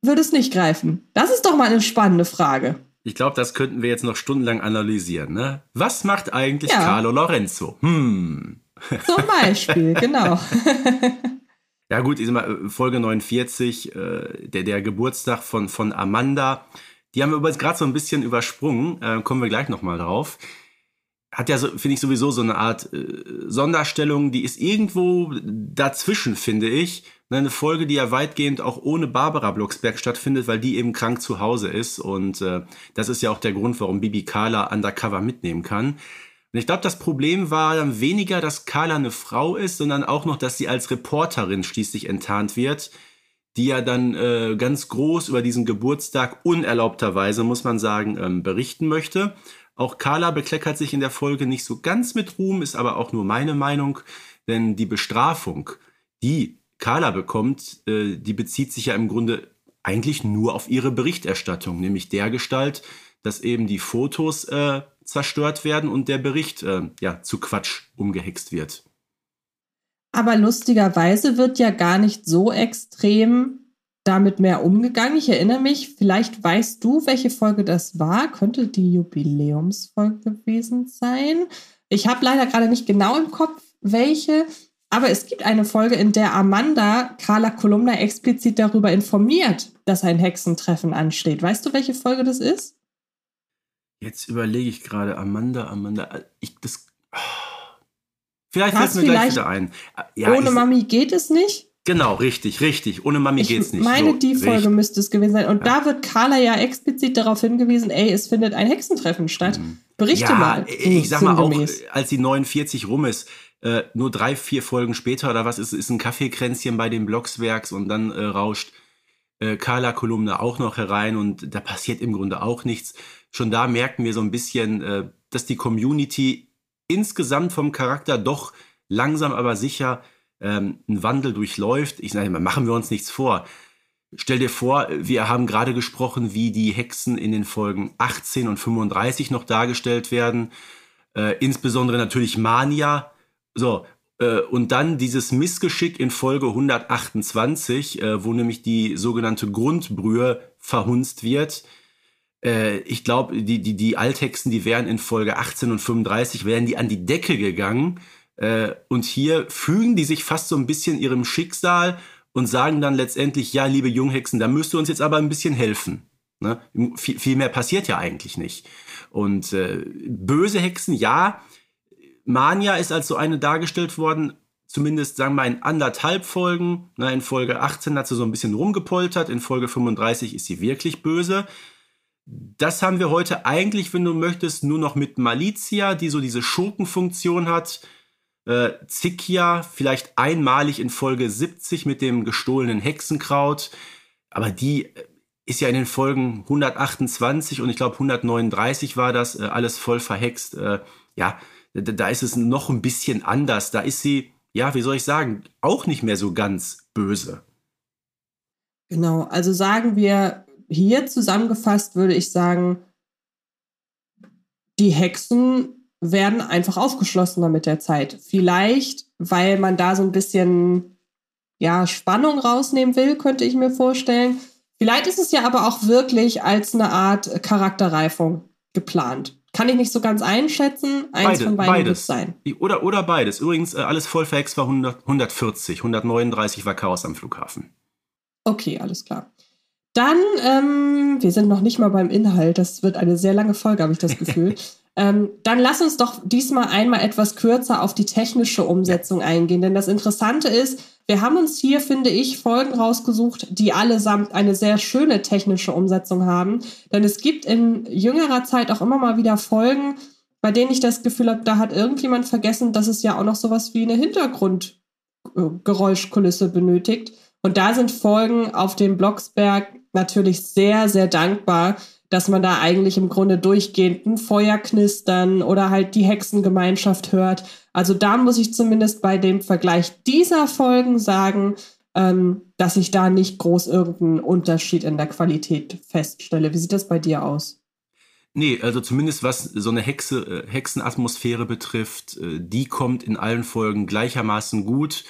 B: würde es nicht greifen? Das ist doch mal eine spannende Frage.
C: Ich glaube, das könnten wir jetzt noch stundenlang analysieren. Ne? Was macht eigentlich ja. Carlo Lorenzo? Hm.
B: Zum Beispiel, genau.
C: ja gut, ich sag mal, Folge 49, äh, der, der Geburtstag von, von Amanda, die haben wir übrigens gerade so ein bisschen übersprungen, äh, kommen wir gleich nochmal drauf hat ja, so, finde ich, sowieso so eine Art äh, Sonderstellung, die ist irgendwo dazwischen, finde ich. Ne, eine Folge, die ja weitgehend auch ohne Barbara Blocksberg stattfindet, weil die eben krank zu Hause ist. Und äh, das ist ja auch der Grund, warum Bibi Carla undercover mitnehmen kann. Und ich glaube, das Problem war dann weniger, dass Carla eine Frau ist, sondern auch noch, dass sie als Reporterin schließlich enttarnt wird, die ja dann äh, ganz groß über diesen Geburtstag unerlaubterweise, muss man sagen, ähm, berichten möchte. Auch Carla bekleckert sich in der Folge nicht so ganz mit Ruhm, ist aber auch nur meine Meinung, denn die Bestrafung, die Carla bekommt, äh, die bezieht sich ja im Grunde eigentlich nur auf ihre Berichterstattung, nämlich der Gestalt, dass eben die Fotos äh, zerstört werden und der Bericht äh, ja zu Quatsch umgehext wird.
B: Aber lustigerweise wird ja gar nicht so extrem damit mehr umgegangen. Ich erinnere mich, vielleicht weißt du, welche Folge das war. Könnte die Jubiläumsfolge gewesen sein. Ich habe leider gerade nicht genau im Kopf, welche. Aber es gibt eine Folge, in der Amanda Carla Kolumna explizit darüber informiert, dass ein Hexentreffen ansteht. Weißt du, welche Folge das ist?
C: Jetzt überlege ich gerade, Amanda, Amanda, ich das. Vielleicht fällt mir gleich wieder ein.
B: Ja, ohne Mami geht es nicht?
C: Genau, richtig, richtig. Ohne Mami ich geht's nicht.
B: Ich meine, so, die Folge richtig. müsste es gewesen sein. Und ja. da wird Carla ja explizit darauf hingewiesen, ey, es findet ein Hexentreffen statt. Mhm. Berichte
C: ja,
B: mal.
C: Ich sag mal auch, als die 49 rum ist, äh, nur drei, vier Folgen später oder was ist, ist ein Kaffeekränzchen bei den Blockswerks und dann äh, rauscht äh, Carla Kolumne auch noch herein und da passiert im Grunde auch nichts. Schon da merken wir so ein bisschen, äh, dass die Community insgesamt vom Charakter doch langsam aber sicher ähm, einen Wandel durchläuft. Ich sage mal, machen wir uns nichts vor. Stell dir vor, wir haben gerade gesprochen, wie die Hexen in den Folgen 18 und 35 noch dargestellt werden. Äh, insbesondere natürlich Mania. So, äh, und dann dieses Missgeschick in Folge 128, äh, wo nämlich die sogenannte Grundbrühe verhunzt wird. Äh, ich glaube, die, die, die Althexen, die wären in Folge 18 und 35, wären die an die Decke gegangen. Äh, und hier fügen die sich fast so ein bisschen ihrem Schicksal und sagen dann letztendlich, ja, liebe Junghexen, da müsst ihr uns jetzt aber ein bisschen helfen. Ne? Viel, viel mehr passiert ja eigentlich nicht. Und äh, böse Hexen, ja, Mania ist als so eine dargestellt worden, zumindest sagen wir mal in anderthalb Folgen. Ne, in Folge 18 hat sie so ein bisschen rumgepoltert, in Folge 35 ist sie wirklich böse. Das haben wir heute eigentlich, wenn du möchtest, nur noch mit Malizia, die so diese Schurkenfunktion hat Äh, Zikia vielleicht einmalig in Folge 70 mit dem gestohlenen Hexenkraut. Aber die äh, ist ja in den Folgen 128 und ich glaube 139 war das, äh, alles voll verhext. Äh, ja, da, da ist es noch ein bisschen anders. Da ist sie, ja, wie soll ich sagen, auch nicht mehr so ganz böse.
B: Genau, also sagen wir hier zusammengefasst, würde ich sagen, die Hexen werden einfach aufgeschlossener mit der Zeit. Vielleicht, weil man da so ein bisschen ja, Spannung rausnehmen will, könnte ich mir vorstellen. Vielleicht ist es ja aber auch wirklich als eine Art Charakterreifung geplant. Kann ich nicht so ganz einschätzen. Eins
C: Beide,
B: von beiden
C: beides.
B: sein.
C: Oder, oder beides. Übrigens, äh, alles voll verhext war 100, 140. 139 war Chaos am Flughafen.
B: Okay, alles klar. Dann, ähm, wir sind noch nicht mal beim Inhalt. Das wird eine sehr lange Folge, habe ich das Gefühl. ähm, dann lass uns doch diesmal einmal etwas kürzer auf die technische Umsetzung eingehen. Denn das Interessante ist, wir haben uns hier, finde ich, Folgen rausgesucht, die allesamt eine sehr schöne technische Umsetzung haben. Denn es gibt in jüngerer Zeit auch immer mal wieder Folgen, bei denen ich das Gefühl habe, da hat irgendjemand vergessen, dass es ja auch noch sowas wie eine Hintergrundgeräuschkulisse benötigt. Und da sind Folgen auf dem Blocksberg natürlich sehr, sehr dankbar, dass man da eigentlich im Grunde durchgehend ein Feuer knistern oder halt die Hexengemeinschaft hört. Also da muss ich zumindest bei dem Vergleich dieser Folgen sagen, ähm, dass ich da nicht groß irgendeinen Unterschied in der Qualität feststelle. Wie sieht das bei dir aus?
C: Nee, also zumindest was so eine Hexe, äh, Hexenatmosphäre betrifft, äh, die kommt in allen Folgen gleichermaßen gut.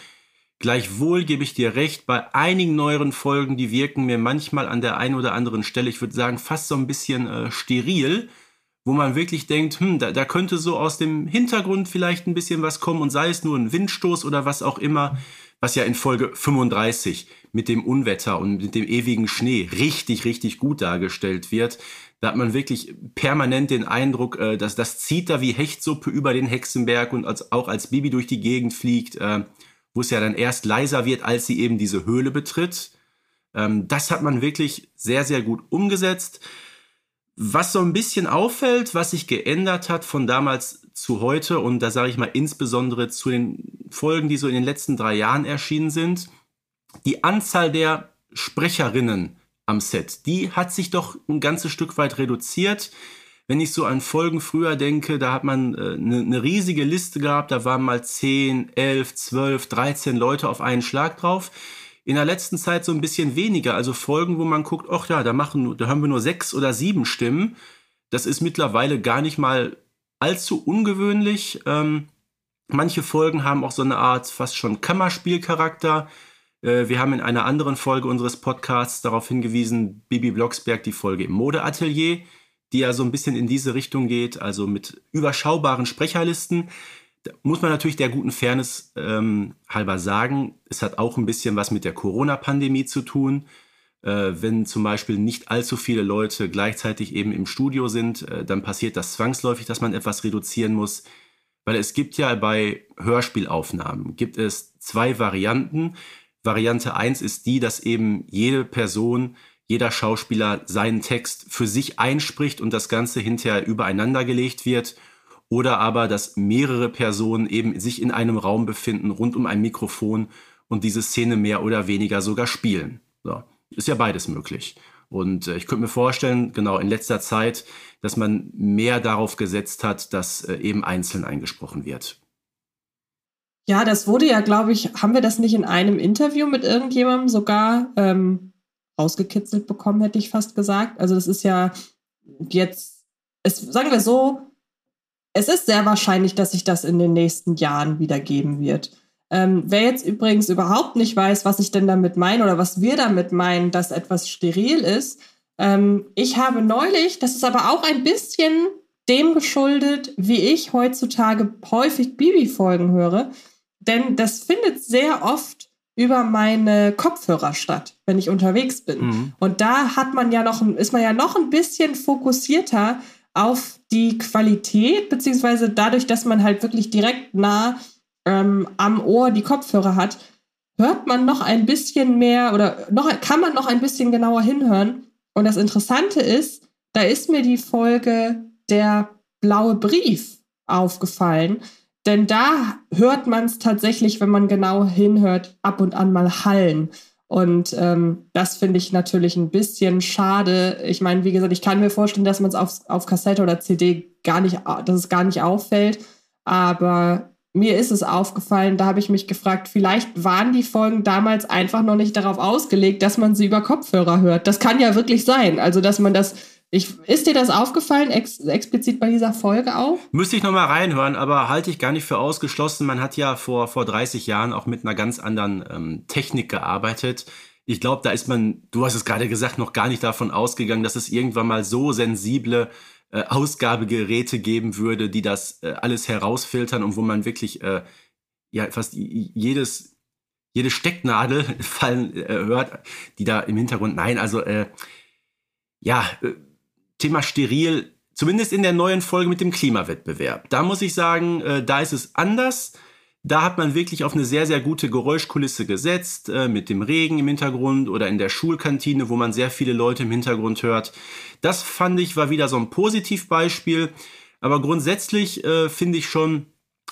C: Gleichwohl gebe ich dir recht, bei einigen neueren Folgen, die wirken mir manchmal an der einen oder anderen Stelle, ich würde sagen, fast so ein bisschen äh, steril, wo man wirklich denkt, hm, da, da könnte so aus dem Hintergrund vielleicht ein bisschen was kommen und sei es nur ein Windstoß oder was auch immer, was ja in Folge 35 mit dem Unwetter und mit dem ewigen Schnee richtig, richtig gut dargestellt wird. Da hat man wirklich permanent den Eindruck, äh, dass das zieht da wie Hechtsuppe über den Hexenberg und als, auch als Bibi durch die Gegend fliegt. Äh, wo es ja dann erst leiser wird, als sie eben diese Höhle betritt. Ähm, das hat man wirklich sehr, sehr gut umgesetzt. Was so ein bisschen auffällt, was sich geändert hat von damals zu heute, und da sage ich mal insbesondere zu den Folgen, die so in den letzten drei Jahren erschienen sind, die Anzahl der Sprecherinnen am Set, die hat sich doch ein ganzes Stück weit reduziert wenn ich so an Folgen früher denke, da hat man eine äh, ne, ne riesige Liste gehabt, da waren mal 10, 11, 12, 13 Leute auf einen Schlag drauf. In der letzten Zeit so ein bisschen weniger, also Folgen, wo man guckt, ach ja, da machen, da haben wir nur sechs oder sieben Stimmen. Das ist mittlerweile gar nicht mal allzu ungewöhnlich. Ähm, manche Folgen haben auch so eine Art fast schon Kammerspielcharakter. Äh, wir haben in einer anderen Folge unseres Podcasts darauf hingewiesen, Bibi Blocksberg, die Folge im Modeatelier die ja so ein bisschen in diese Richtung geht, also mit überschaubaren Sprecherlisten. Da muss man natürlich der guten Fairness ähm, halber sagen, es hat auch ein bisschen was mit der Corona-Pandemie zu tun. Äh, wenn zum Beispiel nicht allzu viele Leute gleichzeitig eben im Studio sind, äh, dann passiert das zwangsläufig, dass man etwas reduzieren muss. Weil es gibt ja bei Hörspielaufnahmen, gibt es zwei Varianten. Variante 1 ist die, dass eben jede Person jeder Schauspieler seinen Text für sich einspricht und das Ganze hinterher übereinander gelegt wird. Oder aber, dass mehrere Personen eben sich in einem Raum befinden, rund um ein Mikrofon und diese Szene mehr oder weniger sogar spielen. So. Ist ja beides möglich. Und äh, ich könnte mir vorstellen, genau in letzter Zeit, dass man mehr darauf gesetzt hat, dass äh, eben einzeln eingesprochen wird.
B: Ja, das wurde ja, glaube ich, haben wir das nicht in einem Interview mit irgendjemandem sogar ähm, rausgekitzelt bekommen, hätte ich fast gesagt. Also das ist ja jetzt, es, sagen wir so, es ist sehr wahrscheinlich, dass sich das in den nächsten Jahren wieder geben wird. Ähm, wer jetzt übrigens überhaupt nicht weiß, was ich denn damit meine oder was wir damit meinen, dass etwas steril ist, ähm, ich habe neulich, das ist aber auch ein bisschen dem geschuldet, wie ich heutzutage häufig Bibi-Folgen höre, denn das findet sehr oft über meine Kopfhörer statt, wenn ich unterwegs bin. Mhm. Und da hat man ja noch, ist man ja noch ein bisschen fokussierter auf die Qualität, beziehungsweise dadurch, dass man halt wirklich direkt nah ähm, am Ohr die Kopfhörer hat, hört man noch ein bisschen mehr oder noch, kann man noch ein bisschen genauer hinhören. Und das Interessante ist, da ist mir die Folge der blaue Brief aufgefallen, denn da hört man es tatsächlich, wenn man genau hinhört, ab und an mal hallen. Und ähm, das finde ich natürlich ein bisschen schade. Ich meine, wie gesagt, ich kann mir vorstellen, dass man es auf, auf Kassette oder CD gar nicht, dass es gar nicht auffällt. Aber mir ist es aufgefallen, da habe ich mich gefragt, vielleicht waren die Folgen damals einfach noch nicht darauf ausgelegt, dass man sie über Kopfhörer hört. Das kann ja wirklich sein. Also, dass man das ich, ist dir das aufgefallen, ex, explizit bei dieser Folge auch?
C: Müsste ich nochmal reinhören, aber halte ich gar nicht für ausgeschlossen. Man hat ja vor, vor 30 Jahren auch mit einer ganz anderen ähm, Technik gearbeitet. Ich glaube, da ist man, du hast es gerade gesagt, noch gar nicht davon ausgegangen, dass es irgendwann mal so sensible äh, Ausgabegeräte geben würde, die das äh, alles herausfiltern und wo man wirklich äh, ja fast jedes jede Stecknadel fallen äh, hört, die da im Hintergrund. Nein, also äh, ja, äh, Thema steril, zumindest in der neuen Folge mit dem Klimawettbewerb. Da muss ich sagen, äh, da ist es anders. Da hat man wirklich auf eine sehr, sehr gute Geräuschkulisse gesetzt, äh, mit dem Regen im Hintergrund oder in der Schulkantine, wo man sehr viele Leute im Hintergrund hört. Das fand ich war wieder so ein Positivbeispiel. Aber grundsätzlich äh, finde ich schon,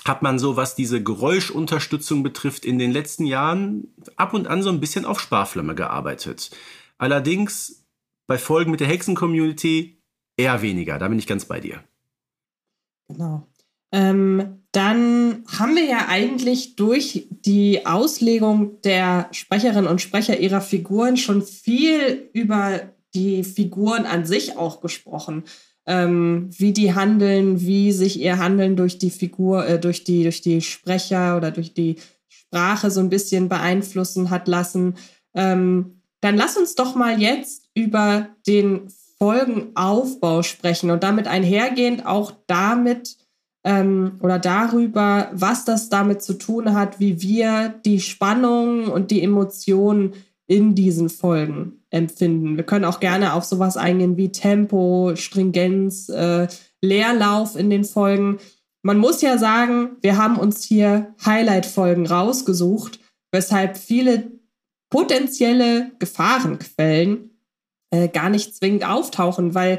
C: hat man so, was diese Geräuschunterstützung betrifft, in den letzten Jahren ab und an so ein bisschen auf Sparflamme gearbeitet. Allerdings bei Folgen mit der Hexen-Community eher weniger. Da bin ich ganz bei dir.
B: Genau. Ähm, dann haben wir ja eigentlich durch die Auslegung der Sprecherinnen und Sprecher ihrer Figuren schon viel über die Figuren an sich auch gesprochen. Ähm, wie die handeln, wie sich ihr Handeln durch die Figur, äh, durch die, durch die Sprecher oder durch die Sprache so ein bisschen beeinflussen hat lassen. Ähm, dann lass uns doch mal jetzt über den Folgenaufbau sprechen und damit einhergehend auch damit ähm, oder darüber, was das damit zu tun hat, wie wir die Spannung und die Emotionen in diesen Folgen empfinden. Wir können auch gerne auf sowas eingehen wie Tempo, Stringenz, äh, Leerlauf in den Folgen. Man muss ja sagen, wir haben uns hier Highlight-Folgen rausgesucht, weshalb viele potenzielle Gefahrenquellen äh, gar nicht zwingend auftauchen, weil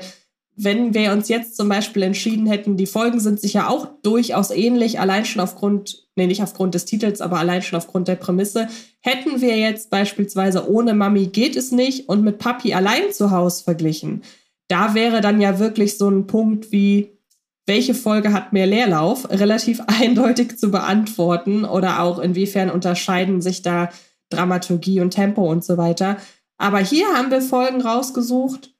B: wenn wir uns jetzt zum Beispiel entschieden hätten, die Folgen sind sich ja auch durchaus ähnlich, allein schon aufgrund, nee, nicht aufgrund des Titels, aber allein schon aufgrund der Prämisse, hätten wir jetzt beispielsweise ohne Mami geht es nicht und mit Papi allein zu Hause verglichen, da wäre dann ja wirklich so ein Punkt wie, welche Folge hat mehr Leerlauf, relativ eindeutig zu beantworten oder auch inwiefern unterscheiden sich da Dramaturgie und Tempo und so weiter. Aber hier haben wir Folgen rausgesucht,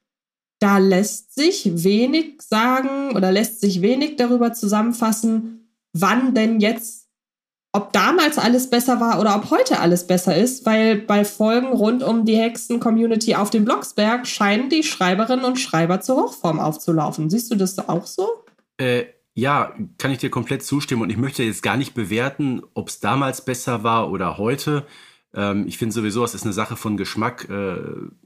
B: da lässt sich wenig sagen oder lässt sich wenig darüber zusammenfassen, wann denn jetzt, ob damals alles besser war oder ob heute alles besser ist, weil bei Folgen rund um die Hexen-Community auf dem Blocksberg scheinen die Schreiberinnen und Schreiber zur Hochform aufzulaufen. Siehst du das auch so?
C: Äh, ja, kann ich dir komplett zustimmen und ich möchte jetzt gar nicht bewerten, ob es damals besser war oder heute. Ähm, ich finde sowieso, es ist eine Sache von Geschmack. Äh,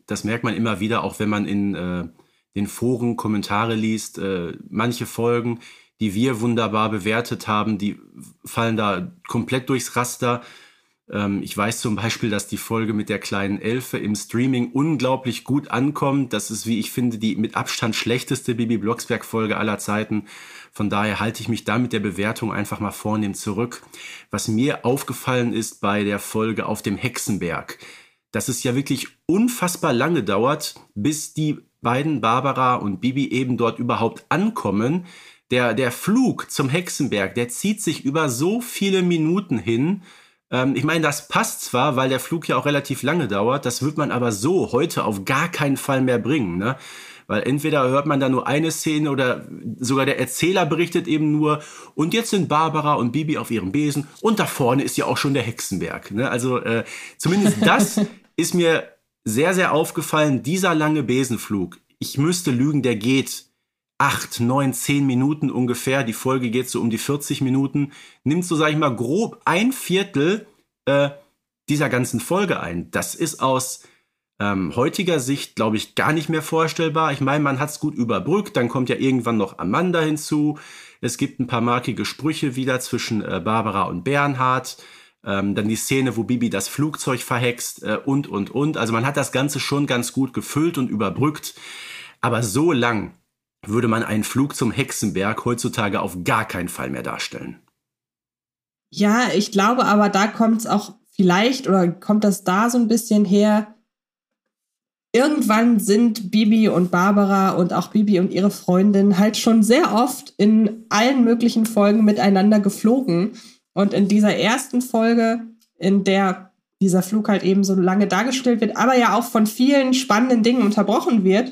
C: das merkt man immer wieder, auch wenn man in äh, den Foren Kommentare liest. Äh, manche Folgen, die wir wunderbar bewertet haben, die fallen da komplett durchs Raster. Ähm, ich weiß zum Beispiel, dass die Folge mit der kleinen Elfe im Streaming unglaublich gut ankommt. Das ist, wie ich finde, die mit Abstand schlechteste Bibi Blocksberg-Folge aller Zeiten. Von daher halte ich mich da mit der Bewertung einfach mal vornehm zurück. Was mir aufgefallen ist bei der Folge auf dem Hexenberg, dass es ja wirklich unfassbar lange dauert, bis die beiden Barbara und Bibi eben dort überhaupt ankommen. Der, der Flug zum Hexenberg, der zieht sich über so viele Minuten hin. Ähm, ich meine, das passt zwar, weil der Flug ja auch relativ lange dauert, das wird man aber so heute auf gar keinen Fall mehr bringen. Ne? Weil entweder hört man da nur eine Szene oder sogar der Erzähler berichtet eben nur, und jetzt sind Barbara und Bibi auf ihrem Besen und da vorne ist ja auch schon der Hexenberg. Ne? Also äh, zumindest das ist mir sehr, sehr aufgefallen, dieser lange Besenflug. Ich müsste lügen, der geht acht, neun, zehn Minuten ungefähr. Die Folge geht so um die 40 Minuten. Nimmt so, sag ich mal, grob ein Viertel äh, dieser ganzen Folge ein. Das ist aus ähm, heutiger Sicht, glaube ich, gar nicht mehr vorstellbar. Ich meine, man hat es gut überbrückt, dann kommt ja irgendwann noch Amanda hinzu. Es gibt ein paar markige Sprüche wieder zwischen äh, Barbara und Bernhard. Ähm, dann die Szene, wo Bibi das Flugzeug verhext äh, und, und, und. Also man hat das Ganze schon ganz gut gefüllt und überbrückt. Aber so lang würde man einen Flug zum Hexenberg heutzutage auf gar keinen Fall mehr darstellen.
B: Ja, ich glaube aber, da kommt es auch vielleicht oder kommt das da so ein bisschen her. Irgendwann sind Bibi und Barbara und auch Bibi und ihre Freundin halt schon sehr oft in allen möglichen Folgen miteinander geflogen. Und in dieser ersten Folge, in der dieser Flug halt eben so lange dargestellt wird, aber ja auch von vielen spannenden Dingen unterbrochen wird,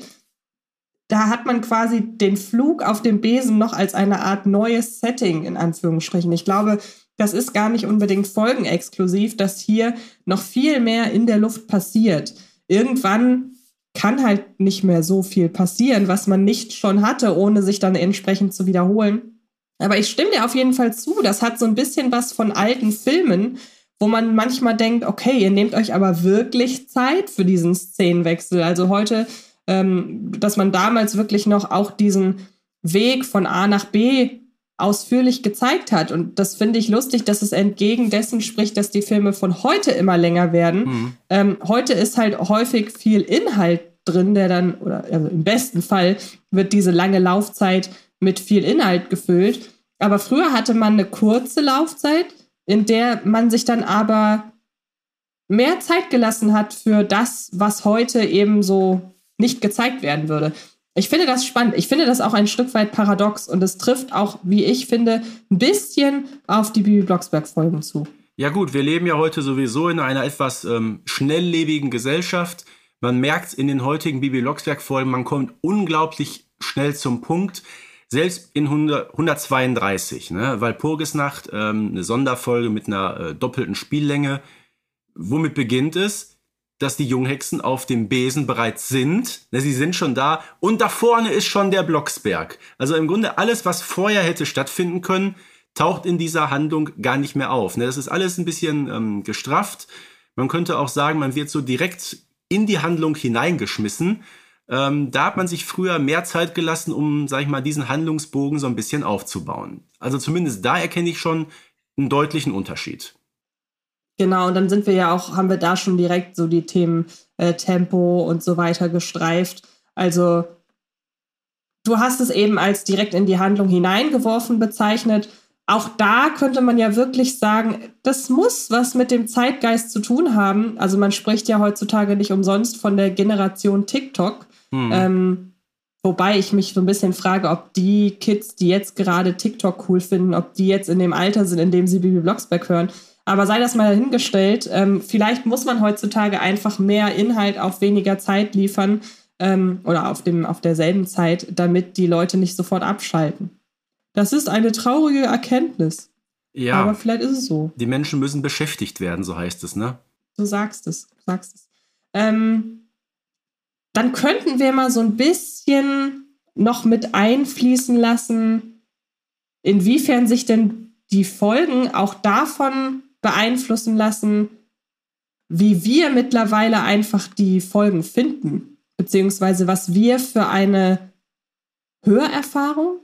B: da hat man quasi den Flug auf dem Besen noch als eine Art neues Setting in Anführungsstrichen. Ich glaube, das ist gar nicht unbedingt folgenexklusiv, dass hier noch viel mehr in der Luft passiert. Irgendwann kann halt nicht mehr so viel passieren, was man nicht schon hatte, ohne sich dann entsprechend zu wiederholen. Aber ich stimme dir auf jeden Fall zu, das hat so ein bisschen was von alten Filmen, wo man manchmal denkt, okay, ihr nehmt euch aber wirklich Zeit für diesen Szenenwechsel. Also heute ähm, dass man damals wirklich noch auch diesen Weg von A nach B ausführlich gezeigt hat. Und das finde ich lustig, dass es entgegen dessen spricht, dass die Filme von heute immer länger werden. Mhm. Ähm, heute ist halt häufig viel Inhalt drin, der dann, oder also im besten Fall wird diese lange Laufzeit mit viel Inhalt gefüllt. Aber früher hatte man eine kurze Laufzeit, in der man sich dann aber mehr Zeit gelassen hat für das, was heute eben so nicht gezeigt werden würde. Ich finde das spannend. Ich finde das auch ein Stück weit paradox und es trifft auch, wie ich finde, ein bisschen auf die Bibi Blocksberg-Folgen zu.
C: Ja gut, wir leben ja heute sowieso in einer etwas ähm, schnelllebigen Gesellschaft. Man merkt in den heutigen Bibi Blocksberg-Folgen, man kommt unglaublich schnell zum Punkt. Selbst in 100, 132, ne? Walpurgisnacht, ähm, eine Sonderfolge mit einer äh, doppelten Spiellänge. Womit beginnt es? Dass die Junghexen auf dem Besen bereits sind. Ne, sie sind schon da. Und da vorne ist schon der Blocksberg. Also im Grunde alles, was vorher hätte stattfinden können, taucht in dieser Handlung gar nicht mehr auf. Ne, das ist alles ein bisschen ähm, gestrafft. Man könnte auch sagen, man wird so direkt in die Handlung hineingeschmissen. Ähm, da hat man sich früher mehr Zeit gelassen, um, sag ich mal, diesen Handlungsbogen so ein bisschen aufzubauen. Also zumindest da erkenne ich schon einen deutlichen Unterschied.
B: Genau, und dann sind wir ja auch, haben wir da schon direkt so die Themen äh, Tempo und so weiter gestreift. Also du hast es eben als direkt in die Handlung hineingeworfen bezeichnet. Auch da könnte man ja wirklich sagen, das muss was mit dem Zeitgeist zu tun haben. Also man spricht ja heutzutage nicht umsonst von der Generation TikTok. Hm. Ähm, wobei ich mich so ein bisschen frage, ob die Kids, die jetzt gerade TikTok cool finden, ob die jetzt in dem Alter sind, in dem sie Bibi Blocksberg hören. Aber sei das mal dahingestellt. Ähm, vielleicht muss man heutzutage einfach mehr Inhalt auf weniger Zeit liefern ähm, oder auf, dem, auf derselben Zeit, damit die Leute nicht sofort abschalten. Das ist eine traurige Erkenntnis. Ja. Aber vielleicht ist es so.
C: Die Menschen müssen beschäftigt werden, so heißt es, ne?
B: Du sagst es, du sagst es. Ähm, dann könnten wir mal so ein bisschen noch mit einfließen lassen, inwiefern sich denn die Folgen auch davon beeinflussen lassen, wie wir mittlerweile einfach die Folgen finden, beziehungsweise was wir für eine Hörerfahrung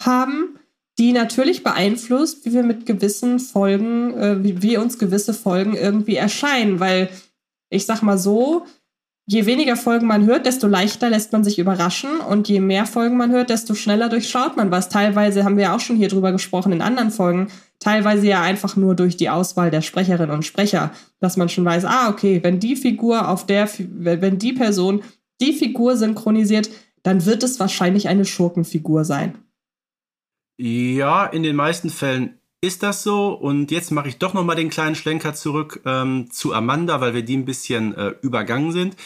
B: haben, die natürlich beeinflusst, wie wir mit gewissen Folgen, äh, wie, wie uns gewisse Folgen irgendwie erscheinen, weil ich sag mal so, je weniger Folgen man hört, desto leichter lässt man sich überraschen. Und je mehr Folgen man hört, desto schneller durchschaut man was. Teilweise haben wir ja auch schon hier drüber gesprochen in anderen Folgen, teilweise ja einfach nur durch die Auswahl der Sprecherinnen und Sprecher, dass man schon weiß, ah, okay, wenn die Figur auf der, wenn die Person die Figur synchronisiert, dann wird es wahrscheinlich eine Schurkenfigur sein.
C: Ja, in den meisten Fällen ist das so. Und jetzt mache ich doch noch mal den kleinen Schlenker zurück ähm, zu Amanda, weil wir die ein bisschen äh, übergangen sind.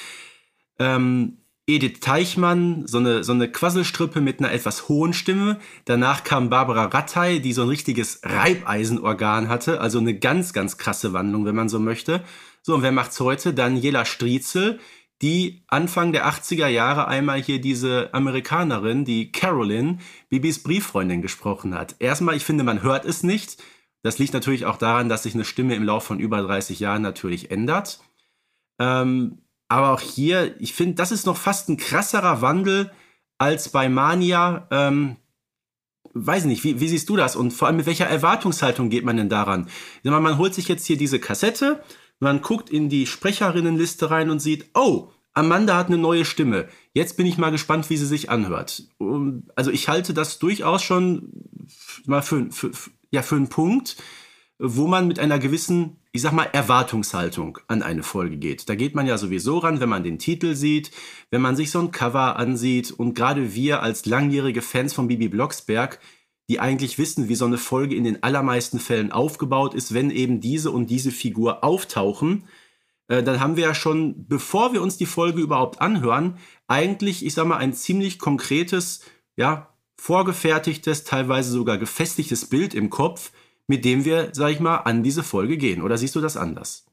C: Ähm, Edith Teichmann, so eine, so eine Quasselstrippe mit einer etwas hohen Stimme. Danach kam Barbara Rattay, die so ein richtiges Reibeisenorgan hatte, also eine ganz, ganz krasse Wandlung, wenn man so möchte. So, und wer macht's heute? Daniela Striezel, die Anfang der 80er Jahre einmal hier diese Amerikanerin, die Carolyn, Bibis Brieffreundin gesprochen hat. Erstmal, ich finde, man hört es nicht. Das liegt natürlich auch daran, dass sich eine Stimme im Laufe von über 30 Jahren natürlich ändert. Ähm, aber auch hier, ich finde, das ist noch fast ein krasserer Wandel als bei Mania. Ähm, weiß nicht, wie, wie siehst du das? Und vor allem mit welcher Erwartungshaltung geht man denn daran? Mal, man holt sich jetzt hier diese Kassette, man guckt in die Sprecherinnenliste rein und sieht, oh, Amanda hat eine neue Stimme. Jetzt bin ich mal gespannt, wie sie sich anhört. Also ich halte das durchaus schon mal für, für, ja, für einen Punkt, wo man mit einer gewissen, ich sag mal, Erwartungshaltung an eine Folge geht. Da geht man ja sowieso ran, wenn man den Titel sieht, wenn man sich so ein Cover ansieht und gerade wir als langjährige Fans von Bibi Blocksberg, die eigentlich wissen, wie so eine Folge in den allermeisten Fällen aufgebaut ist, wenn eben diese und diese Figur auftauchen, äh, dann haben wir ja schon, bevor wir uns die Folge überhaupt anhören, eigentlich, ich sag mal, ein ziemlich konkretes, ja, vorgefertigtes, teilweise sogar gefestigtes Bild im Kopf, mit dem wir, sag ich mal, an diese Folge gehen. Oder siehst du das anders?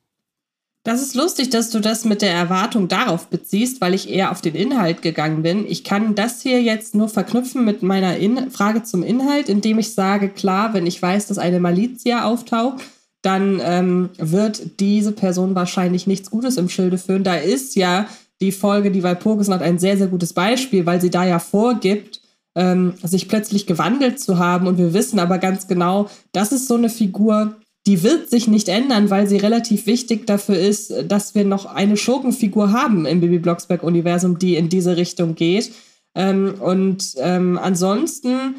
B: Das ist lustig, dass du das mit der Erwartung darauf beziehst, weil ich eher auf den Inhalt gegangen bin. Ich kann das hier jetzt nur verknüpfen mit meiner In Frage zum Inhalt, indem ich sage, klar, wenn ich weiß, dass eine Malizia auftaucht, dann ähm, wird diese Person wahrscheinlich nichts Gutes im Schilde führen. Da ist ja die Folge, die Walpurgisnacht, ein sehr, sehr gutes Beispiel, weil sie da ja vorgibt, ähm, sich plötzlich gewandelt zu haben. Und wir wissen aber ganz genau, das ist so eine Figur, die wird sich nicht ändern, weil sie relativ wichtig dafür ist, dass wir noch eine Schurkenfigur haben im Baby Blocksberg-Universum, die in diese Richtung geht. Ähm, und ähm, ansonsten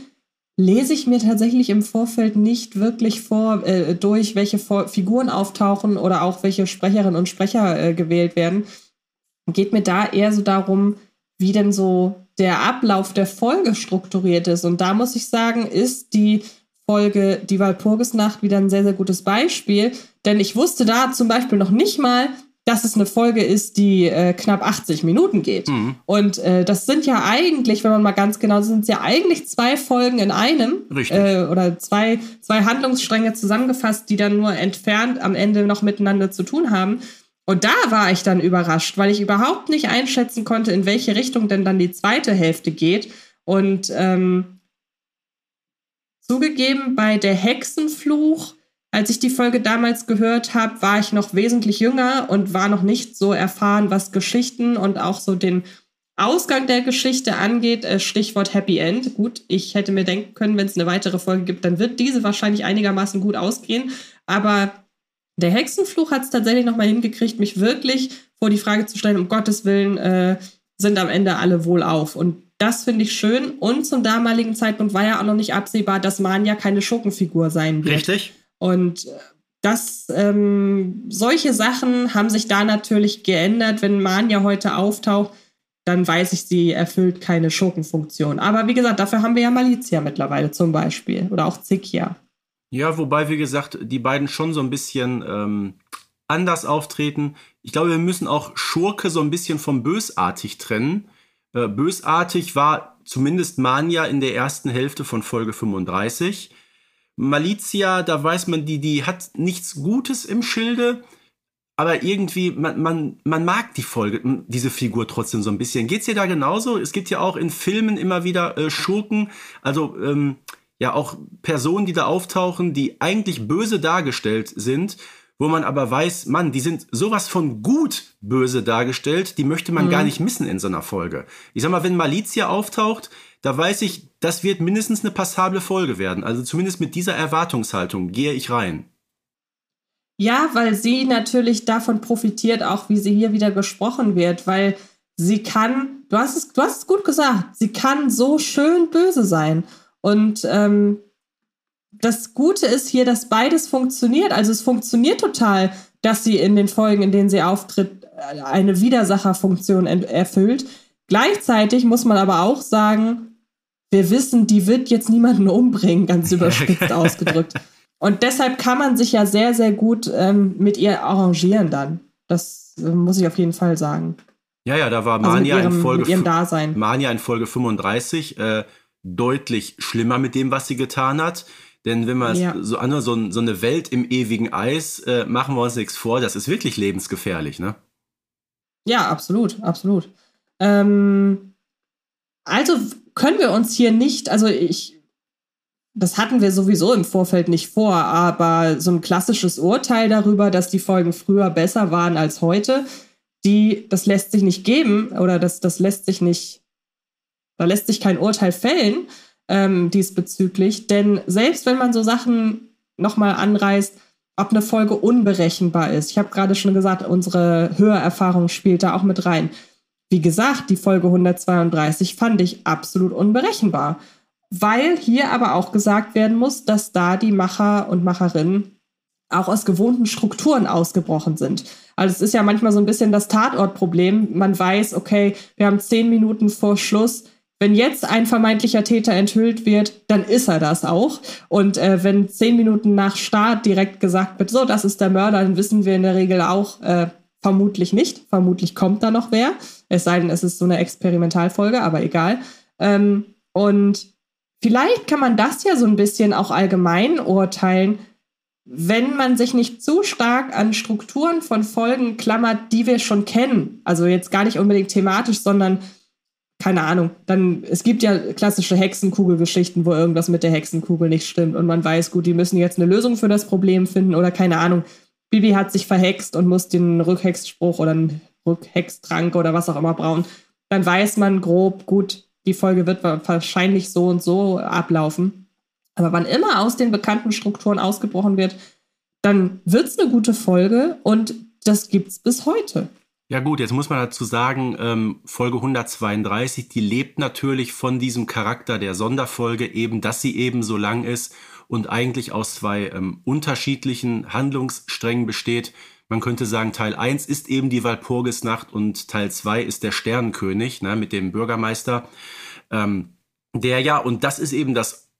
B: lese ich mir tatsächlich im Vorfeld nicht wirklich vor, äh, durch welche vor Figuren auftauchen oder auch welche Sprecherinnen und Sprecher äh, gewählt werden. Geht mir da eher so darum, wie denn so der Ablauf der Folge strukturiert ist. Und da muss ich sagen, ist die Folge Die Walpurgisnacht wieder ein sehr, sehr gutes Beispiel. Denn ich wusste da zum Beispiel noch nicht mal, dass es eine Folge ist, die äh, knapp 80 Minuten geht. Mhm. Und äh, das sind ja eigentlich, wenn man mal ganz genau, sind es ja eigentlich zwei Folgen in einem. Äh, oder zwei, zwei Handlungsstränge zusammengefasst, die dann nur entfernt am Ende noch miteinander zu tun haben. Und da war ich dann überrascht, weil ich überhaupt nicht einschätzen konnte, in welche Richtung denn dann die zweite Hälfte geht. Und ähm, zugegeben, bei der Hexenfluch als ich die Folge damals gehört habe, war ich noch wesentlich jünger und war noch nicht so erfahren, was Geschichten und auch so den Ausgang der Geschichte angeht. Äh, Stichwort Happy End. Gut, ich hätte mir denken können, wenn es eine weitere Folge gibt, dann wird diese wahrscheinlich einigermaßen gut ausgehen. Aber der Hexenfluch hat es tatsächlich noch mal hingekriegt, mich wirklich vor die Frage zu stellen, um Gottes Willen, äh, sind am Ende alle wohl auf. Und das finde ich schön. Und zum damaligen Zeitpunkt war ja auch noch nicht absehbar, dass Manja keine Schurkenfigur sein wird.
C: Richtig.
B: Und das, ähm, solche Sachen haben sich da natürlich geändert. Wenn Manja heute auftaucht, dann weiß ich, sie erfüllt keine Schurkenfunktion. Aber wie gesagt, dafür haben wir ja Malizia mittlerweile zum Beispiel. Oder auch Zikia.
C: Ja, wobei, wie gesagt, die beiden schon so ein bisschen ähm, anders auftreten. Ich glaube, wir müssen auch Schurke so ein bisschen vom Bösartig trennen. Äh, bösartig war zumindest Manja in der ersten Hälfte von Folge 35. Malizia, da weiß man, die, die hat nichts Gutes im Schilde, aber irgendwie, man, man, man mag die Folge, diese Figur trotzdem so ein bisschen. Geht's dir da genauso? Es gibt ja auch in Filmen immer wieder äh, Schurken, also ähm, ja auch Personen, die da auftauchen, die eigentlich böse dargestellt sind, wo man aber weiß, Mann, die sind sowas von gut böse dargestellt, die möchte man mhm. gar nicht missen in so einer Folge. Ich sag mal, wenn Malizia auftaucht, da weiß ich, das wird mindestens eine passable Folge werden. Also zumindest mit dieser Erwartungshaltung gehe ich rein.
B: Ja, weil sie natürlich davon profitiert, auch wie sie hier wieder gesprochen wird, weil sie kann, du hast es, du hast es gut gesagt, sie kann so schön böse sein. Und ähm, das Gute ist hier, dass beides funktioniert. Also es funktioniert total, dass sie in den Folgen, in denen sie auftritt, eine Widersacherfunktion erfüllt. Gleichzeitig muss man aber auch sagen, wir wissen, die wird jetzt niemanden umbringen, ganz überspitzt ausgedrückt. Und deshalb kann man sich ja sehr, sehr gut ähm, mit ihr arrangieren dann. Das äh, muss ich auf jeden Fall sagen.
C: Ja, ja, da war Mania also ihrem, in Folge. Mania in Folge 35 äh, deutlich schlimmer mit dem, was sie getan hat. Denn wenn man ja. so, so, so, eine Welt im ewigen Eis, äh, machen wir uns nichts vor, das ist wirklich lebensgefährlich, ne?
B: Ja, absolut, absolut. Ähm, also können wir uns hier nicht, also ich, das hatten wir sowieso im Vorfeld nicht vor, aber so ein klassisches Urteil darüber, dass die Folgen früher besser waren als heute, die, das lässt sich nicht geben oder das, das lässt sich nicht, da lässt sich kein Urteil fällen ähm, diesbezüglich, denn selbst wenn man so Sachen nochmal anreißt, ob eine Folge unberechenbar ist. Ich habe gerade schon gesagt, unsere Hörerfahrung spielt da auch mit rein. Wie gesagt, die Folge 132 fand ich absolut unberechenbar, weil hier aber auch gesagt werden muss, dass da die Macher und Macherinnen auch aus gewohnten Strukturen ausgebrochen sind. Also es ist ja manchmal so ein bisschen das Tatortproblem. Man weiß, okay, wir haben zehn Minuten vor Schluss. Wenn jetzt ein vermeintlicher Täter enthüllt wird, dann ist er das auch. Und äh, wenn zehn Minuten nach Start direkt gesagt wird, so, das ist der Mörder, dann wissen wir in der Regel auch, äh, vermutlich nicht. Vermutlich kommt da noch wer. Es sei denn, es ist so eine Experimentalfolge, aber egal. Ähm, und vielleicht kann man das ja so ein bisschen auch allgemein urteilen, wenn man sich nicht zu stark an Strukturen von Folgen klammert, die wir schon kennen. Also jetzt gar nicht unbedingt thematisch, sondern keine Ahnung. Dann es gibt ja klassische Hexenkugelgeschichten, wo irgendwas mit der Hexenkugel nicht stimmt und man weiß, gut, die müssen jetzt eine Lösung für das Problem finden oder keine Ahnung. Bibi hat sich verhext und muss den Rückhexspruch oder einen Rückhextrank oder was auch immer brauen. Dann weiß man grob, gut, die Folge wird wahrscheinlich so und so ablaufen. Aber wann immer aus den bekannten Strukturen ausgebrochen wird, dann wird es eine gute Folge und das gibt es bis heute.
C: Ja gut, jetzt muss man dazu sagen, ähm, Folge 132, die lebt natürlich von diesem Charakter der Sonderfolge eben, dass sie eben so lang ist und eigentlich aus zwei ähm, unterschiedlichen Handlungssträngen besteht. Man könnte sagen, Teil 1 ist eben die Walpurgisnacht und Teil 2 ist der Sternenkönig ne, mit dem Bürgermeister. Ähm, der ja, und das ist eben das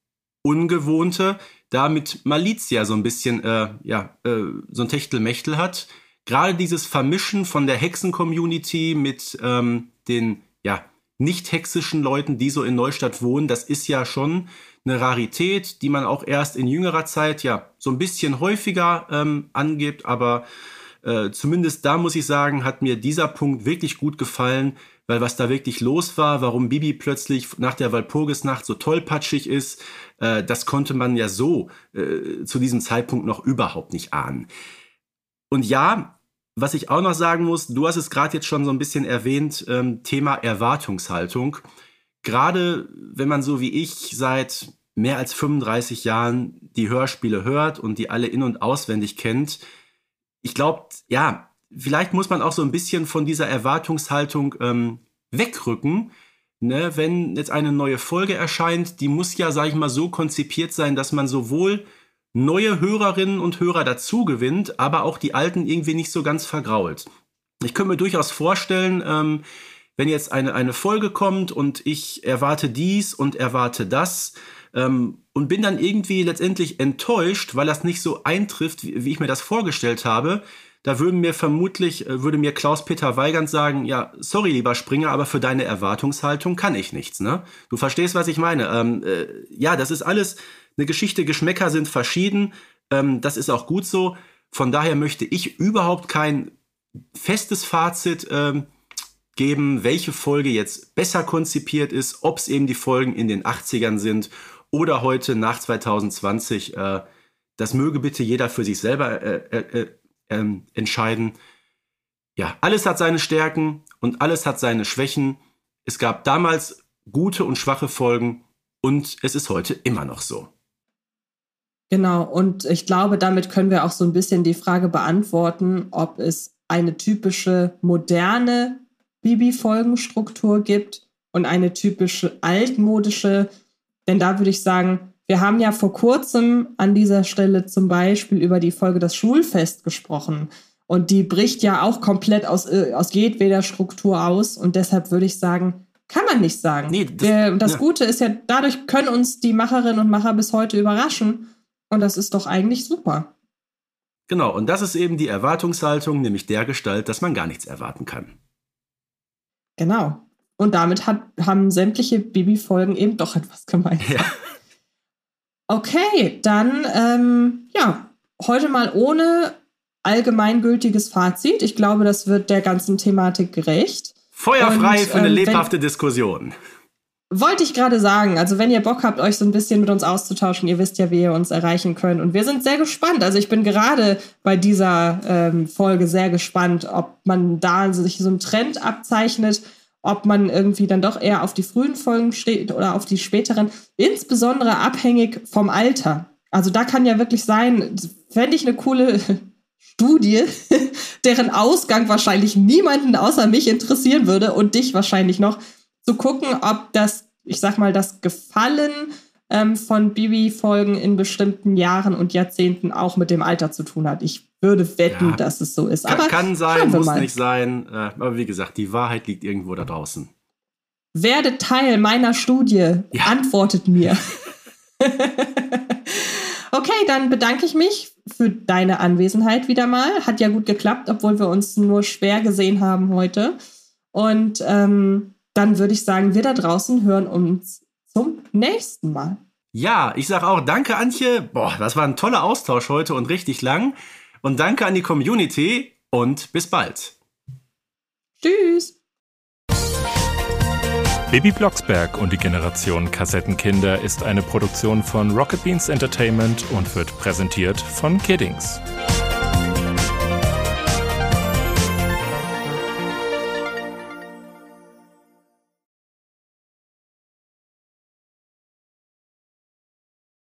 C: Ungewohnte, da mit Malizia so ein bisschen, äh, ja, äh, so ein Techtelmechtel hat. Gerade dieses Vermischen von der Hexen-Community mit ähm, den, ja, nicht hexischen Leuten, die so in Neustadt wohnen, das ist ja schon eine Rarität, die man auch erst in jüngerer Zeit ja so ein bisschen häufiger ähm, angibt, aber äh, zumindest da muss ich sagen, hat mir dieser Punkt wirklich gut gefallen, weil was da wirklich los war, warum Bibi plötzlich nach der Walpurgisnacht so tollpatschig ist, äh, das konnte man ja so äh, zu diesem Zeitpunkt noch überhaupt nicht ahnen. Und ja, was ich auch noch sagen muss, du hast es gerade jetzt schon so ein bisschen erwähnt, ähm, Thema Erwartungshaltung. Gerade wenn man so wie ich seit mehr als 35 Jahren die Hörspiele hört und die alle in und auswendig kennt, ich glaube, ja, vielleicht muss man auch so ein bisschen von dieser Erwartungshaltung ähm, wegrücken, ne, wenn jetzt eine neue Folge erscheint, die muss ja, sag ich mal, so konzipiert sein, dass man sowohl neue Hörerinnen und Hörer dazu gewinnt, aber auch die alten irgendwie nicht so ganz vergrault. Ich könnte mir durchaus vorstellen, ähm, wenn jetzt eine, eine Folge kommt und ich erwarte dies und erwarte das ähm, und bin dann irgendwie letztendlich enttäuscht, weil das nicht so eintrifft, wie, wie ich mir das vorgestellt habe, da würden mir vermutlich, äh, würde mir Klaus-Peter Weigand sagen, ja, sorry, lieber Springer, aber für deine Erwartungshaltung kann ich nichts, ne? Du verstehst, was ich meine. Ähm, äh, ja, das ist alles eine Geschichte, Geschmäcker sind verschieden, ähm, das ist auch gut so. Von daher möchte ich überhaupt kein festes Fazit ähm, geben, welche Folge jetzt besser konzipiert ist, ob es eben die Folgen in den 80ern sind oder heute nach 2020. Äh, das möge bitte jeder für sich selber äh, äh, äh ähm, entscheiden. Ja, alles hat seine Stärken und alles hat seine Schwächen. Es gab damals gute und schwache Folgen und es ist heute immer noch so.
B: Genau, und ich glaube, damit können wir auch so ein bisschen die Frage beantworten, ob es eine typische moderne Bibi-Folgenstruktur gibt und eine typische altmodische. Denn da würde ich sagen, wir haben ja vor kurzem an dieser Stelle zum Beispiel über die Folge Das Schulfest gesprochen. Und die bricht ja auch komplett aus, äh, aus jedweder Struktur aus. Und deshalb würde ich sagen, kann man nicht sagen. Nee, das, Wir, das ja. Gute ist ja, dadurch können uns die Macherinnen und Macher bis heute überraschen. Und das ist doch eigentlich super.
C: Genau, und das ist eben die Erwartungshaltung, nämlich der Gestalt, dass man gar nichts erwarten kann.
B: Genau. Und damit hat, haben sämtliche Bibi-Folgen eben doch etwas gemeint. Ja. Okay, dann ähm, ja, heute mal ohne allgemeingültiges Fazit. Ich glaube, das wird der ganzen Thematik gerecht.
C: Feuerfrei Und, für eine ähm, lebhafte wenn, Diskussion.
B: Wollte ich gerade sagen. Also, wenn ihr Bock habt, euch so ein bisschen mit uns auszutauschen, ihr wisst ja, wie ihr uns erreichen könnt. Und wir sind sehr gespannt. Also, ich bin gerade bei dieser ähm, Folge sehr gespannt, ob man da sich so einen Trend abzeichnet ob man irgendwie dann doch eher auf die frühen Folgen steht oder auf die späteren, insbesondere abhängig vom Alter. Also da kann ja wirklich sein, fände ich eine coole Studie, deren Ausgang wahrscheinlich niemanden außer mich interessieren würde und dich wahrscheinlich noch, zu gucken, ob das, ich sag mal, das Gefallen ähm, von Bibi-Folgen in bestimmten Jahren und Jahrzehnten auch mit dem Alter zu tun hat. Ich würde wetten, ja, dass es so ist.
C: Aber kann sein, muss mal. nicht sein. Äh, aber wie gesagt, die Wahrheit liegt irgendwo da draußen.
B: Werde Teil meiner Studie. Ja. Antwortet mir. okay, dann bedanke ich mich für deine Anwesenheit wieder mal. Hat ja gut geklappt, obwohl wir uns nur schwer gesehen haben heute. Und ähm, dann würde ich sagen, wir da draußen hören uns zum nächsten Mal.
C: Ja, ich sage auch danke, Antje. Boah, das war ein toller Austausch heute und richtig lang. Und danke an die Community und bis bald.
B: Tschüss.
E: Baby Blocksberg und die Generation Kassettenkinder ist eine Produktion von Rocket Beans Entertainment und wird präsentiert von Kiddings.